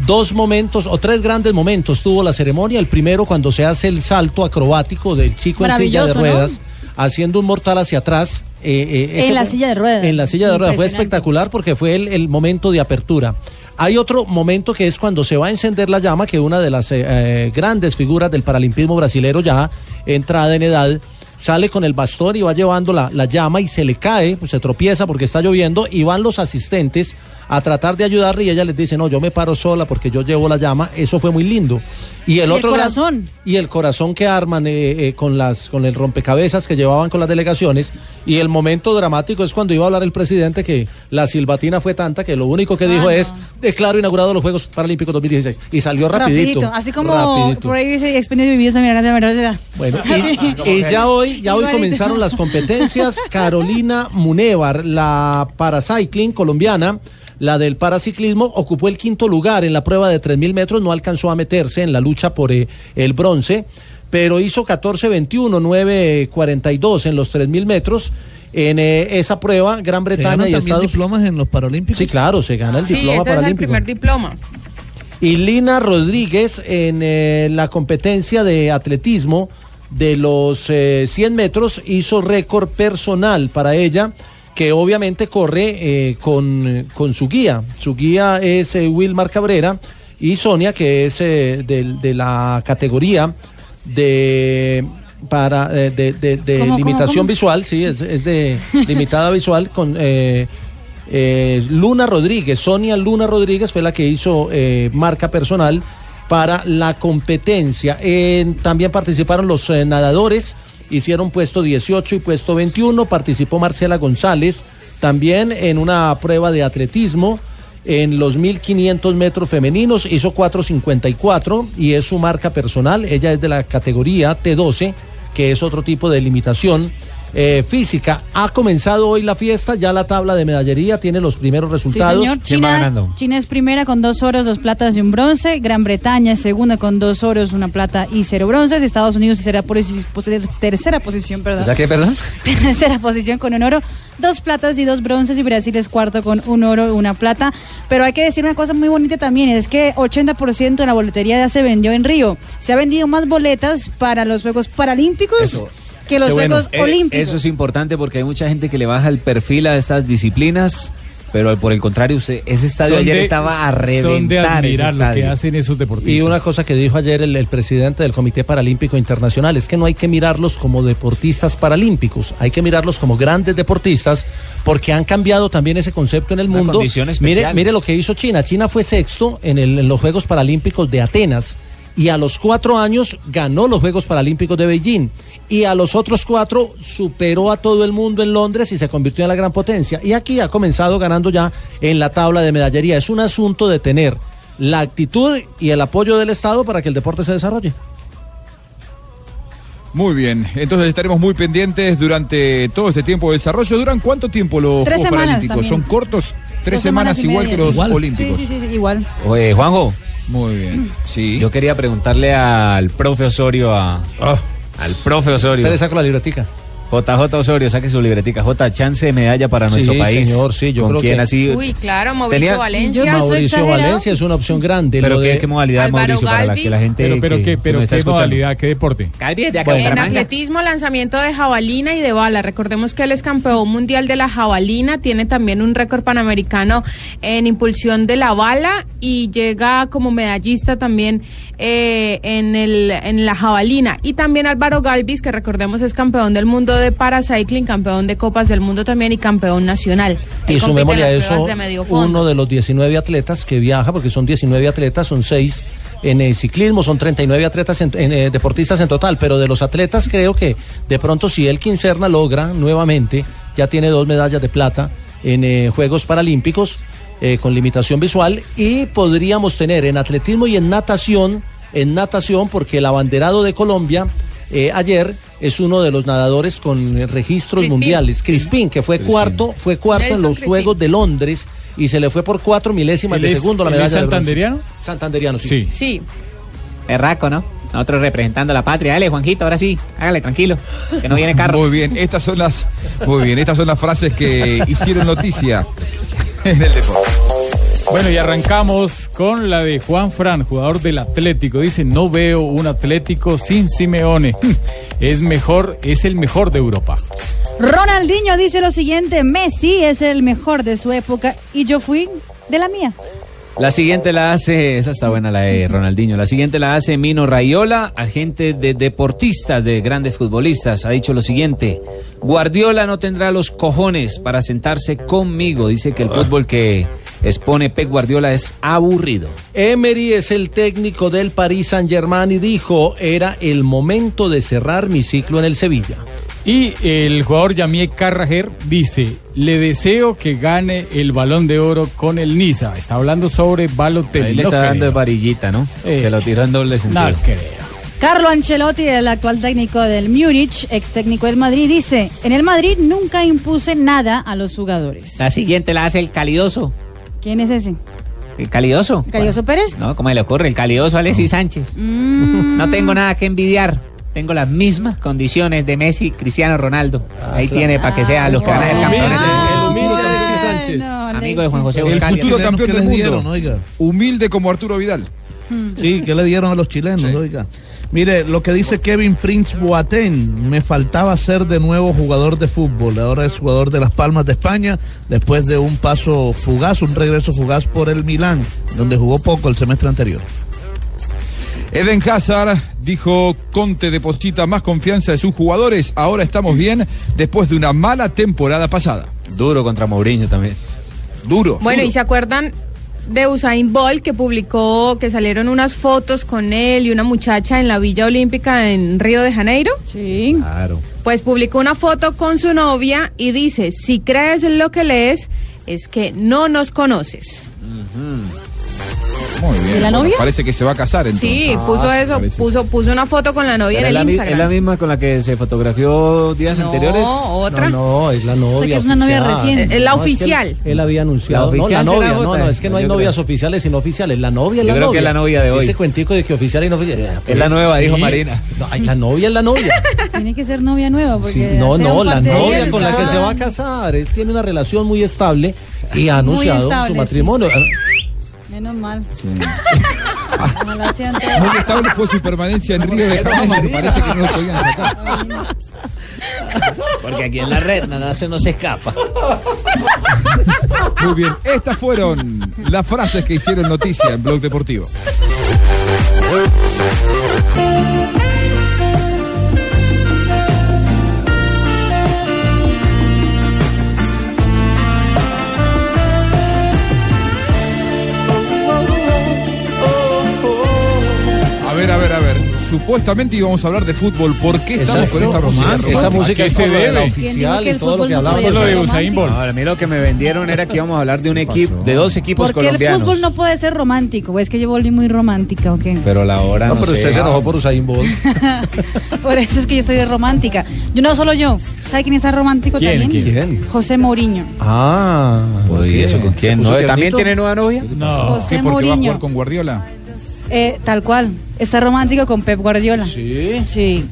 Dos momentos o tres grandes momentos tuvo la ceremonia. El primero cuando se hace el salto acrobático del chico en silla de ruedas, haciendo un mortal hacia atrás. Eh, eh, En la fue- silla de ruedas. En la silla de ruedas. Fue espectacular porque fue el, el momento de apertura. Hay otro momento que es cuando se va a encender la llama, que una de las eh, grandes figuras del paralimpismo brasilero ya entrada en edad, sale con el bastón y va llevando la, la llama y se le cae, pues se tropieza porque está lloviendo y van los asistentes a tratar de ayudarle y ella les dice, no, yo me paro sola porque yo llevo la llama. Eso fue muy lindo. Y el Y el otro gran- corazón. y el corazón que arman eh, eh, con las con el rompecabezas que llevaban con las delegaciones y el momento dramático es cuando iba a hablar el presidente que la silbatina fue tanta que lo único que dijo Ah, no. es declaro inaugurado los Juegos Paralímpicos 2016 y salió rapidito, Así como rapidito. por ahí dice expendido de vivienda, mira, de verdad. Bueno, y, y ya hoy, ya hoy comenzaron las competencias. Carolina Munevar, la paracycling colombiana, la del paraciclismo, ocupó el quinto lugar en la prueba de 3.000 metros, no alcanzó a meterse en la lucha por eh, el bronce, pero hizo 14.21, 9.42 en los 3.000 metros. En eh, esa prueba, Gran ¿Se Bretaña ganan y también Estados diplomas en los Paralímpicos? Sí, claro, se gana el Sí, diploma ese es el paralímpico. primer diploma. Y Lina Rodríguez en eh, la competencia de atletismo de los eh, 100 metros hizo récord personal para ella, que obviamente corre eh, con, con su guía. Su guía es eh, Wilmar Cabrera y Sonia, que es eh, de, la categoría de para eh, de, de- de ¿Cómo, cómo, limitación cómo? visual, sí, es, es de limitada visual con Luna Rodríguez, Sonia Luna Rodríguez fue la que hizo marca personal para la competencia. En- también participaron los nadadores, hicieron puesto 18 y puesto 21, participó Marcela González también en una prueba de atletismo. En los 1500 metros femeninos hizo 4.54 y es su marca personal. Ella es de la categoría T12, que es otro tipo de limitación eh, física. Ha comenzado hoy la fiesta, ya la tabla de medallería tiene los primeros Sí, resultados. señor. China, China es primera con dos oros, dos platas y un bronce. Gran Bretaña es segunda con dos oros, una plata y cero bronces. Estados Unidos posi- posi- tercera posición, perdón. ¿Ya qué, perdón? Tercera posición con un oro, dos platas y dos bronces. Y Brasil es cuarto con un oro y una plata. Pero hay que decir una cosa muy bonita también: es que 80% de la boletería ya se vendió en Río. Se ha vendido más boletas para los Juegos Paralímpicos Eso. Que los bueno. Juegos Eh, Olímpicos. Eso es importante porque hay mucha gente que le baja el perfil a estas disciplinas, pero por el contrario, usted, ese estadio Son ayer de- estaba a Son de reventar admirar lo que hacen esos deportistas. Y una cosa que dijo ayer el, el presidente del Comité Paralímpico Internacional es que no hay que mirarlos como deportistas paralímpicos, hay que mirarlos como grandes deportistas porque han cambiado también ese concepto en el Una mundo. condición Mire, mire lo que hizo China. China fue sexto en, el- en los Juegos Paralímpicos de Atenas y a los cuatro años ganó los Juegos Paralímpicos de Beijing. Y a los otros cuatro superó a todo el mundo en Londres y se convirtió en la gran potencia. Y aquí ha comenzado ganando ya en la tabla de medallería. Es un asunto de tener la actitud y el apoyo del Estado para que el deporte se desarrolle. Muy bien, entonces estaremos muy pendientes durante todo este tiempo de desarrollo. ¿Duran cuánto tiempo los Tres Juegos Paralímpicos? también. ¿Son cortos? Tres Dos semanas, igual media, que los sí. Olímpicos. Sí, sí, sí, sí, igual. Oye, Juanjo. Muy bien. Sí. Yo quería preguntarle al profe Osorio, a, al profe Osorio. Le saco la libretica. JJ Osorio, saque su libretica. J, chance de medalla para Sí, nuestro país. señor, sí, yo ¿Con creo quién que- así? Uy, claro, Mauricio Tenía- Valencia. Mauricio Valencia es una opción grande. ¿Pero Lo qué, de- qué modalidad, Álvaro Mauricio, para la que la gente Pero, pero que- qué, que pero qué modalidad, qué deporte. En atletismo, lanzamiento de jabalina y de bala. Recordemos que él es campeón mundial de la jabalina, tiene también un récord panamericano en impulsión de la bala y llega como medallista también eh, en, el, en la jabalina. Y también Álvaro Galvis, que recordemos es campeón del mundo de paracycling, campeón de Copas del Mundo también y campeón nacional. Y sumémosle a eso de uno de los 19 atletas que viaja, porque son 19 atletas, son 6 en el ciclismo, son 39 atletas, en, en, eh, deportistas en total, pero de los atletas creo que de pronto si el Quincerna logra nuevamente, ya tiene dos medallas de plata en eh, Juegos Paralímpicos eh, con limitación visual y podríamos tener en atletismo y en natación, en natación porque el abanderado de Colombia eh, ayer es uno de los nadadores con registros Crispín. mundiales, Crispín, que fue cuarto, fue cuarto en los Crispín. Juegos de Londres y se le fue por cuatro milésimas ¿Él de segundo la él es medalla de bronce. santanderiano? Santanderiano, sí. Sí. Sí. Berraco, ¿no? Nosotros representando a la patria. Dale, Juanjito, ahora sí. Hágale, tranquilo. Que no viene carro. Muy bien, estas son las, muy bien, estas son las frases que hicieron noticia en el deporte. Bueno, y arrancamos con la de Juan Fran, jugador del Atlético. Dice, no veo un Atlético sin Simeone. Es mejor, es el mejor de Europa. Ronaldinho dice lo siguiente, Messi es el mejor de su época y yo fui de la mía. La siguiente la hace, esa está buena la de Ronaldinho, la siguiente la hace Mino Rayola, agente de deportistas, de grandes futbolistas. Ha dicho lo siguiente, Guardiola no tendrá los cojones para sentarse conmigo. Dice que el fútbol que expone Pep Guardiola es aburrido. Emery es el técnico del Paris Saint-Germain y dijo, era el momento de cerrar mi ciclo en el Sevilla. Y el jugador Yamie Carragher dice, le deseo que gane el balón de oro con el Niza. Está hablando sobre Balotelli. Ahí le No está dando creo. de varillita, ¿no? Eh, Se lo tiró en doble sentido. No creo. Carlo Ancelotti, el actual técnico del Múnich, ex técnico del Madrid, dice, en el Madrid nunca impuse nada a los jugadores. La siguiente la hace el calidoso. ¿Quién es ese? ¿El calidoso? ¿Calidoso Pérez? No, ¿cómo le ocurre? El calidoso Alexis Sánchez. Mm. No tengo nada que envidiar. Tengo las mismas condiciones de Messi, Cristiano Ronaldo. Ahí claro. tiene para que sean los que van a ser campeones. El humilde Alexis Sánchez. Amigo de Juan José El Buscalia. futuro campeón del mundo. dieron, oiga. Humilde como Arturo Vidal. Sí, ¿qué le dieron a los chilenos? Oiga. Mire, lo que dice Kevin Prince Boateng, me faltaba ser de nuevo jugador de fútbol. Ahora es jugador de Las Palmas de España, después de un paso fugaz, un regreso fugaz por el Milán, donde jugó poco el semestre anterior. Eden Hazard dijo Conte deposita más confianza de sus jugadores. Ahora estamos bien después de una mala temporada pasada. Duro contra Mourinho también. Duro. Bueno, duro. ¿y se acuerdan de Usain Bolt que publicó que salieron unas fotos con él y una muchacha en la Villa Olímpica en Río de Janeiro? Sí. Claro. Pues publicó una foto con su novia y dice, si crees en lo que lees, es que no nos conoces. Muy bien. ¿Y la Bueno, novia? parece que se va a casar entonces. Sí, puso eso, parece. puso, puso una foto con la novia Pero en es, la, el mi- Instagram. es la misma con la que se fotografió días No, anteriores. otra. No, no, es la novia. O sea, que es una novia reciente. Es la No, que oficial. él, él había anunciado. La no, oficial la será novia. No, no, es que no hay Yo creo. novias oficiales sino oficiales. La novia es Yo la creo novia. que es la novia de hoy. Ese cuentico de que oficial y no oficial. Es la nueva, dijo Marina. No, ay, la novia es la novia. Tiene que ser novia nueva porque Sí, no, no, la novia con la que se va a casar. Él tiene una relación muy estable y ha anunciado su matrimonio. Menos mal. Ojalá sean todos. Muy estable fue su permanencia en Río de Janeiro. Parece que no lo podían sacar. Porque aquí en la red nada se nos escapa. Muy bien. Estas fueron las frases que hicieron noticia en Blog Deportivo. Ver, a ver, a ver. Supuestamente íbamos a hablar de fútbol. ¿Por qué estamos con esta música? Esa música ¿A qué es se debe? oficial y el todo lo que podía Lo de Usain? Bolt. Ahora, a mí lo que me vendieron era que íbamos a hablar de un equipo, de dos equipos Porque el colombianos. fútbol no puede ser romántico. Es que yo volví muy romántica, ¿o qué? Pero la hora No, no, pero sé. usted se enojó por Usain Bolt. Por eso es que yo estoy de romántica. Yo no solo yo. ¿Sabe quién está romántico ¿Quién? también? ¿Quién? José Mourinho. Ah. Pues, ¿y eso con quién? ¿Se puso ¿No? ¿También tiene nueva novia? No. José ¿Qué? ¿Porque va a Mourinho. jugar con Guardiola? Eh, tal cual. Está romántico con Pep Guardiola. Sí. Sí.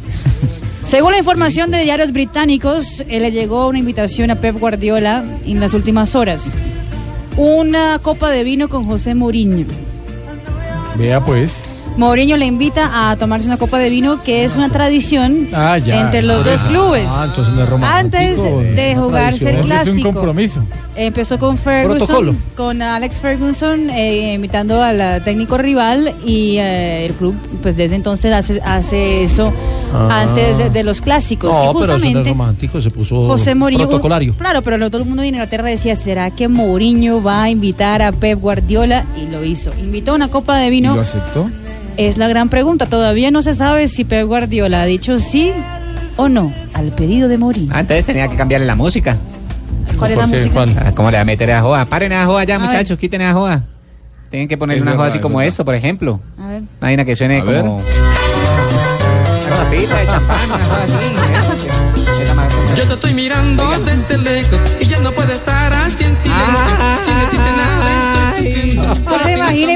Según la información de diarios británicos, eh, le llegó una invitación a Pep Guardiola en las últimas horas. Una copa de vino con José Mourinho. Vea pues. Mourinho le invita a tomarse una copa de vino, que es una tradición Ah, ya. entre los dos clubes. Ah, entonces no es romántico. Antes de es una jugarse el es un clásico. compromiso. Empezó con Ferguson, Protocolo. con Alex Ferguson, eh, invitando al eh, técnico rival y eh, el club, pues desde entonces hace, hace eso Ah. antes de, de los clásicos. No, y pero eso no es justamente romántico, se puso José Mourinho, protocolario. claro, pero todo el mundo de Inglaterra decía, ¿será que Mourinho va a invitar a Pep Guardiola? Y lo hizo. Invitó una copa de ¿Y vino. lo aceptó? Es la gran pregunta. Todavía no se sabe si Pep Guardiola ha dicho sí o no al pedido de Mourinho. Ah, entonces tenía que cambiarle la música. ¿Cuál es la música? ¿Cuál? Ah, ¿Cómo le va a meter a joda? Paren a joda ya, A ver. muchachos, quiten a joda. Tienen que poner Es una joda verdad, así es como verdad. esto, por ejemplo. A ver. Una vaina que suene A ver. como... Una de champán, una joda así. la más- Yo te estoy mirando desde lejos y ya no puedo estar así en silencio. Sin decirte nada, estoy sufriendo. ¿Cuál se imagina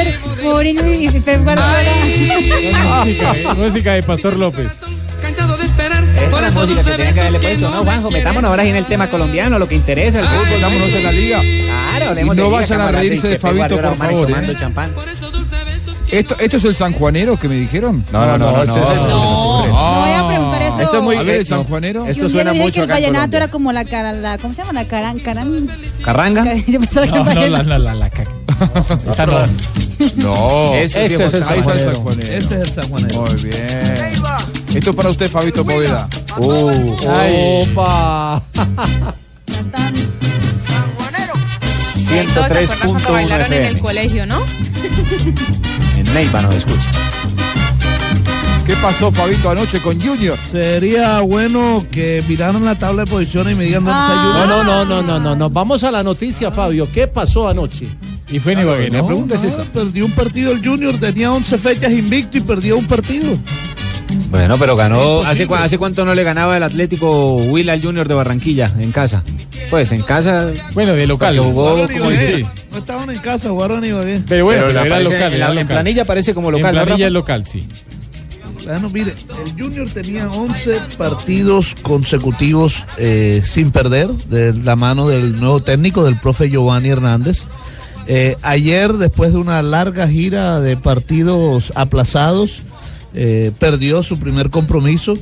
en Manchester Mourinho y Pep Guardiola? música, eh, música de Pastor López. Cansado de esperar. Esa Por es la eso música que dulce tienen que haberle besos puesto, que ¿no, Juanjo? me Metámonos ahora en el tema colombiano, lo que interesa, el fútbol. Vámonos en la liga. Claro, Y hablemos no vayan a reírse de Fabito, por favor, ¿eh? champán. ¿Esto, ¿Esto es el sanjuanero que me dijeron? No, no, no, no. No, no voy a preguntar eso. Esto es muy... A ver, eh, el sanjuanero. Esto suena mucho que el vallenato Colombia. era como la cara, la, ¿cómo se llama? La cara, caran, ¿Carranga? Yo pensaba que el No, no, la, vallenato. la, la, la, ca- Esa no. Ese sí es es el Ahí está el. Ese es el sanjuanero. Muy bien. Esto es para usted, Fabito Poveda. Uh, Ay. Opa. Tan- Ahí todos se acuerdan cuando 103.1 bailaron en el FM. colegio, ¿no? En Neiva nos escucha. ¿Qué pasó, Fabito, anoche con Junior? Sería bueno que miraran la tabla de posiciones y me digan dónde está Ah. Junior. No, no, no, no, no, no, no. Vamos a la noticia, Fabio. ¿Qué pasó anoche? Y fue en Ibagué, La ¿no? pregunta es esa. Perdió un partido el Junior, tenía 11 fechas invicto y perdió un partido. Bueno, pero ganó. ¿hace, cua- ¿Hace cuánto no le ganaba el Atlético Huila al Junior de Barranquilla en casa? Pues en casa. Bueno, de local. Jugó como sí. No estaban en casa, jugaron en Ibagué. Pero bueno, pero, Pero era aparece local. en, la- era en local. planilla aparece como local. En ¿no, planilla es local, sí. Bueno, mire, el Junior tenía 11 partidos consecutivos eh, sin perder, de la mano del nuevo técnico, del profe Giovanni Hernández. Eh, ayer, después de una larga gira de partidos aplazados, eh, perdió su primer compromiso.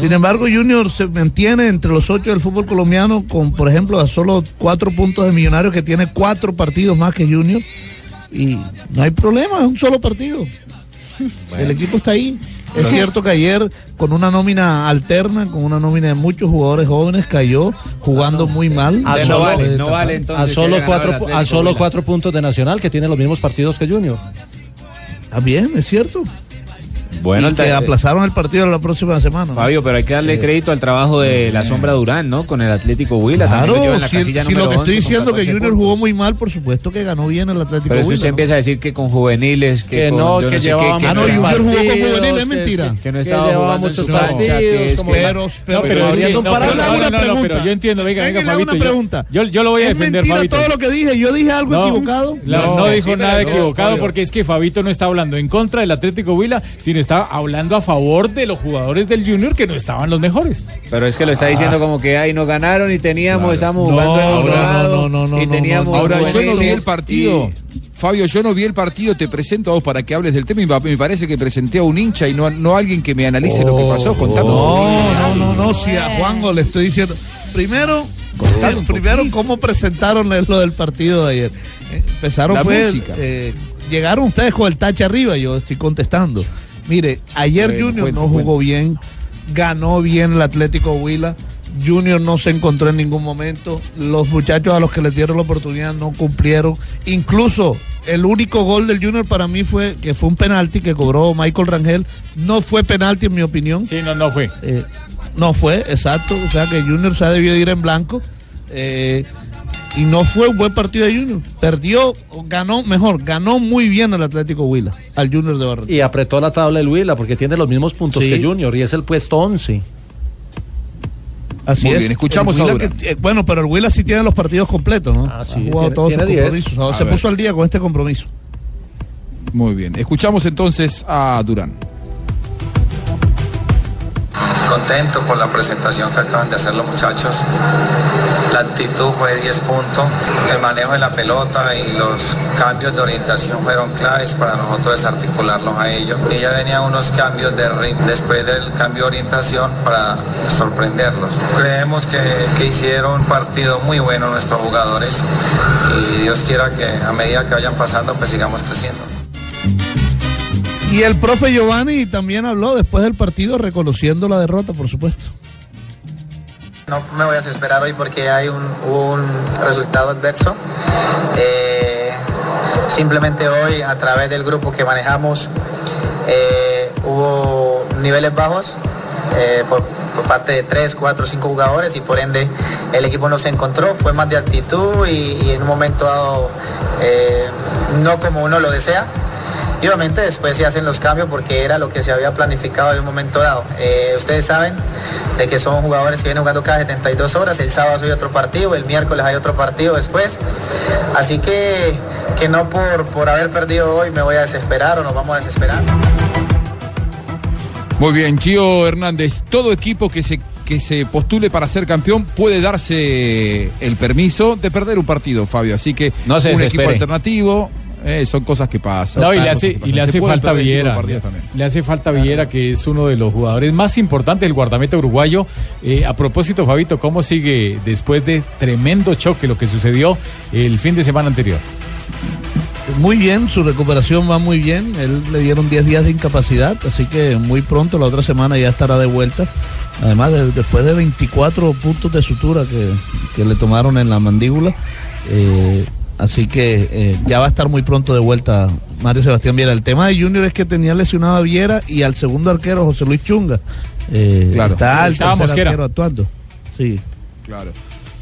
Sin embargo, Junior se mantiene entre los ocho del fútbol colombiano, con, por ejemplo, a solo cuatro puntos de Millonarios, que tiene cuatro partidos más que Junior. Y no hay problema, es un solo partido. El equipo está ahí. Es cierto que ayer con una nómina alterna, con una nómina de muchos jugadores jóvenes, cayó jugando muy mal. A no solo- vale, puede no vale entonces. A solo, cuatro, a solo cuatro puntos de Nacional, que tiene los mismos partidos que Junior. Bien, es cierto. Bueno, y que aplazaron el partido la próxima semana. ¿no? Fabio, pero hay que darle crédito al trabajo de la sombra Durán, ¿no? Con el Atlético Huila. Claro, también lo lleva en la si, lo que estoy 11 con diciendo que 14 Junior puntos. jugó muy mal, por supuesto que ganó bien el Atlético Pero que Huila, usted ¿no? empieza a decir que con juveniles, que, Que con no, que qué, llevaba que Ah, no, no, Junior jugó con partidos, juvenil, es que- mentira. que no que estaba llevaba jugando muchos partidos, que que- Pero, pero, pero que- pero- pregunta. pero yo entiendo, venga, Venga, Fabito, una pregunta. yo- yo lo voy a Es defender, mentira Fabito. todo lo que dije. Yo dije algo equivocado. No, dijo pero nada equivocado porque es que Fabito no está hablando en contra del Atlético Huila, sino está hablando a favor de los jugadores del Junior que no estaban los mejores. Pero es que lo está diciendo como que ahí no ganaron y teníamos, estamos No, jugando en no, no, lado, no, no, no, y teníamos no. Ahora, yo no vi el partido. Fabio, yo no vi el partido, te presento a vos para que hables del tema y me parece que presenté a un hincha y no, no a alguien que me analice lo que pasó. Contame. No, no, no, no, si a Juanjo le estoy diciendo. Primero, Contame un primero cómo presentaron lo del partido de ayer. Eh, Empezaron La fue, música. eh, llegaron ustedes con el tache arriba, yo estoy contestando. Mire, ayer Bueno, Junior cuente, no jugó bien, ganó bien el Atlético Huila. Junior no se encontró en ningún momento. Los muchachos a los que les dieron la oportunidad no cumplieron. Incluso el único gol del Junior para mí fue que fue un penalti que cobró Michael Rangel. No fue penalti en mi opinión. Sí, no, no fue. Eh, no fue, exacto. O sea que Junior se ha debido ir en blanco. eh, y no fue un buen partido de Junior. Perdió, o ganó, mejor, ganó muy bien el Atlético Huila, al Junior de Barranquilla. Y apretó la tabla el Huila porque tiene los mismos puntos Sí. que Junior y es el puesto 11. Así Muy es. bien, escuchamos El a Huila Durán. que- eh, bueno, pero el Huila sí tiene los partidos completos, ¿no? Ah, sí, ha jugado tiene- todos sus tiene 10. compromisos. Ahora A se ver. puso al día con este compromiso. Muy bien. Escuchamos entonces a Durán. Contento por la presentación que acaban de hacer los muchachos. La actitud fue 10 puntos. El manejo de la pelota y los cambios de orientación fueron claves para nosotros desarticularlos a ellos. Y ya venían unos cambios de ritmo después del cambio de orientación para sorprenderlos. Creemos que, que hicieron un partido muy bueno nuestros jugadores y Dios quiera que a medida que vayan pasando pues sigamos creciendo. Y el profe Giovanni también habló después del partido reconociendo la derrota, por supuesto. No me voy a desesperar hoy porque hay un, resultado adverso. Eh, simplemente hoy, a través del grupo que manejamos, eh, hubo niveles bajos eh, por, parte de tres, cuatro, cinco jugadores y por ende el equipo no se encontró, fue más de actitud y, y en un momento dado no como uno lo desea. Y obviamente después se hacen los cambios porque era lo que se había planificado en un momento dado. Eh, ustedes saben de que son jugadores que vienen jugando cada 72 horas, el sábado hay otro partido, el miércoles hay otro partido después. Así que, que no por, por haber perdido hoy me voy a desesperar o nos vamos a desesperar. Muy bien, Chio Hernández, todo equipo que se que se postule para ser campeón puede darse el permiso de perder un partido, Fabio. Así que No un equipo alternativo eh, son cosas que pasan. No, y le hace, y le falta Viera. Le hace falta Viera, que es uno de los jugadores más importantes del guardameta uruguayo. Eh, a propósito, Fabito, ¿cómo sigue después de tremendo choque lo que sucedió el fin de semana anterior? Muy bien, su recuperación va muy bien. Él le dieron 10 días de incapacidad, así que muy pronto, la otra semana, ya estará de vuelta. Además, de- después de 24 puntos de sutura que, que le tomaron en la mandíbula. eh, así que eh, ya va a estar muy pronto de vuelta Mario Sebastián Viera. El tema de Junior es que tenía lesionado a Viera y al segundo arquero, José Luis Chunga. Eh, Claro. Está el Estaba tercer arquero actuando. Sí. Claro.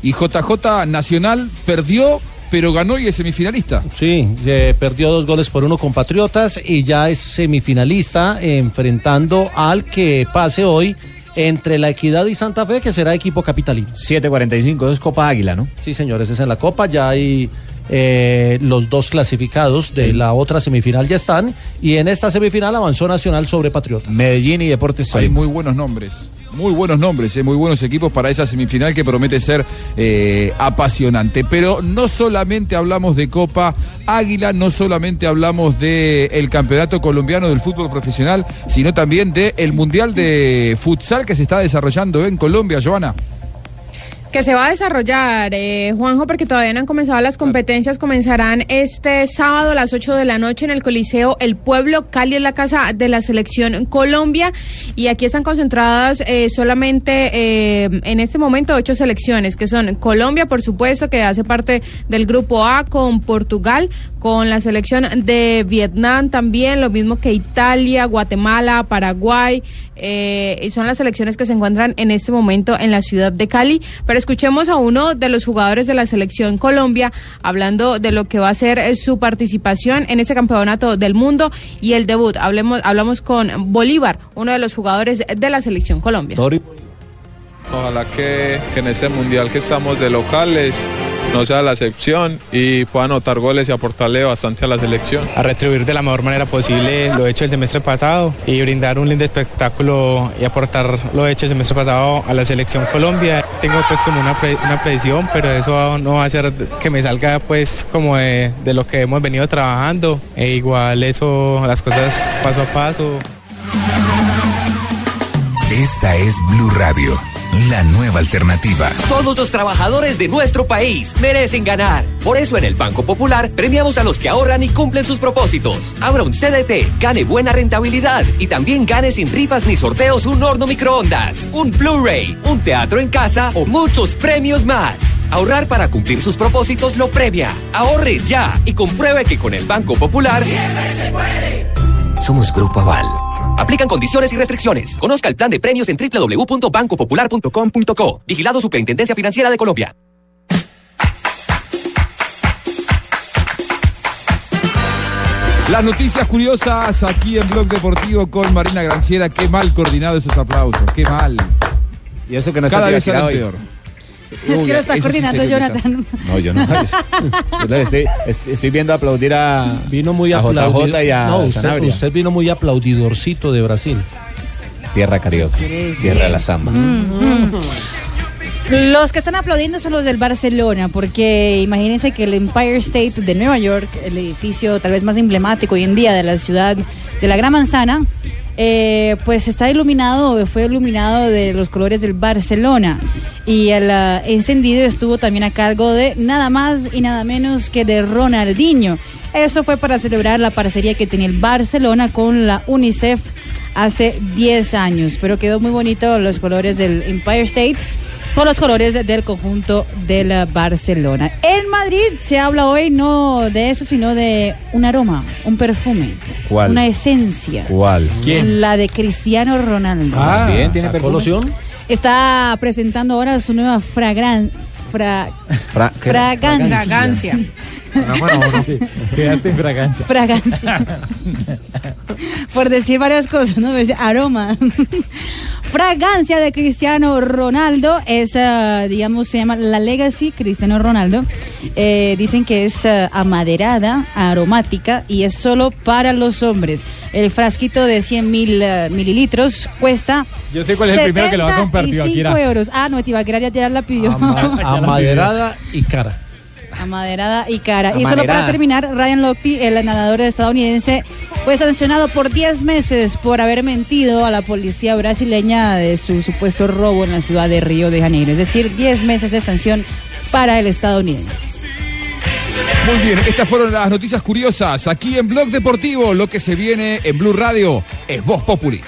Y JJ Nacional perdió, pero ganó y es semifinalista. Sí, eh, perdió dos goles por uno con Patriotas y ya es semifinalista enfrentando al que pase hoy entre la Equidad y Santa Fe, que será equipo capitalino. 7.45, es Copa Águila, ¿no? Sí, señores, es en la Copa, ya hay eh, los dos clasificados de la otra semifinal ya están y en esta semifinal avanzó Nacional sobre Patriotas. Medellín y Deportes Hay muy buenos nombres. Muy buenos nombres, eh, muy buenos equipos para esa semifinal que promete ser eh, apasionante. Pero no solamente hablamos de Copa Águila, no solamente hablamos del campeonato colombiano del fútbol profesional, sino también del Mundial de Futsal que se está desarrollando en Colombia, Joana. Que se va a desarrollar, eh, Juanjo, porque todavía no han comenzado las competencias. Comenzarán este sábado a las 8 de la noche en el Coliseo El Pueblo. Cali es la casa de la selección Colombia. Y aquí están concentradas eh, solamente eh, en este momento ocho selecciones, que son Colombia, por supuesto, que hace parte del grupo A, con Portugal, con la selección de Vietnam también, lo mismo que Italia, Guatemala, Paraguay. eh, y son las selecciones que se encuentran en este momento en la ciudad de Cali. Pero escuchemos a uno de los jugadores de la selección Colombia hablando de lo que va a ser eh, su participación en este campeonato del mundo y el debut. Hablemos, hablamos con Bolívar, uno de los jugadores de la selección Colombia. Ojalá que, que en este mundial que estamos de locales no sea la excepción y pueda anotar goles y aportarle bastante a la selección. a retribuir de la mejor manera posible lo hecho el semestre pasado y brindar un lindo espectáculo y aportar lo hecho el semestre pasado a la selección Colombia. Tengo pues como una, pre- una predicción, pero eso no va a ser que me salga pues como de, de lo que hemos venido trabajando. E igual eso, las cosas paso a paso. Esta es Blue Radio, la nueva alternativa. Todos los trabajadores de nuestro país merecen ganar. Por eso en el Banco Popular premiamos a los que ahorran y cumplen sus propósitos. Abra un CDT, gane buena rentabilidad y también gane sin rifas ni sorteos un horno microondas, un Blu-ray, un teatro en casa o muchos premios más. Ahorrar para cumplir sus propósitos lo premia. Ahorre ya y compruebe que con el Banco Popular somos Grupo Aval. Aplican condiciones y restricciones. Conozca el plan de premios en www.bancopopular.com.co. Vigilado Superintendencia Financiera de Colombia. Las noticias curiosas aquí en Blog Deportivo con Marina Granciera. Qué mal coordinado esos aplausos, qué mal. Y eso que no Cada vez salen hoy. peor. Es que lo está sí coordinando Jonathan. No, yo no. Yo estoy, est- estoy viendo aplaudir a, Vino muy a. JJ y a no, usted, usted vino muy aplaudidorcito de Brasil. Tierra carioca, tierra de la samba. Mm. Los que están aplaudiendo son los del Barcelona, porque imagínense que el Empire State de Nueva York, el edificio tal vez más emblemático hoy en día de la ciudad de la Gran Manzana, eh, pues está iluminado, fue iluminado de los colores del Barcelona. Y el ah, encendido estuvo también a cargo de nada más y nada menos que de Ronaldinho. Eso fue para celebrar la parcería que tenía el Barcelona con la UNICEF hace 10 años. Pero quedó muy bonito los colores del Empire State. Por los colores del conjunto del Barcelona. En Madrid se habla hoy no de eso, sino de un aroma, un perfume, ¿Cuál? una esencia. ¿Cuál? La de Cristiano Ronaldo. Ah, bien, tiene ¿sacó perfume. loción? Está presentando ahora su nueva fragran, fra- fragancia. Fragancia. Quedaste en fragancia. Fragancia. Por decir varias cosas, ¿no? Aroma. Fragancia de Cristiano Ronaldo es, eh, digamos, se llama la Legacy Cristiano Ronaldo. Eh, dicen que es eh, amaderada, aromática y es solo para los hombres. El frasquito de 100 mil eh, mililitros cuesta. Yo sé cuál es el primero que lo va a comprar, 75 Tibaquira. euros. Ah, no, Tibaquira ya, ya la pidió. Amaderada y cara. Amaderada y cara. Y solo para terminar, Ryan Lochte, el nadador estadounidense, fue sancionado por 10 meses por haber mentido a la policía brasileña de su supuesto robo en la ciudad de Río de Janeiro. Es decir, 10 meses de sanción para el estadounidense. Muy bien, estas fueron las noticias curiosas aquí en Blog Deportivo. Lo que se viene en Blue Radio es Voz Populi.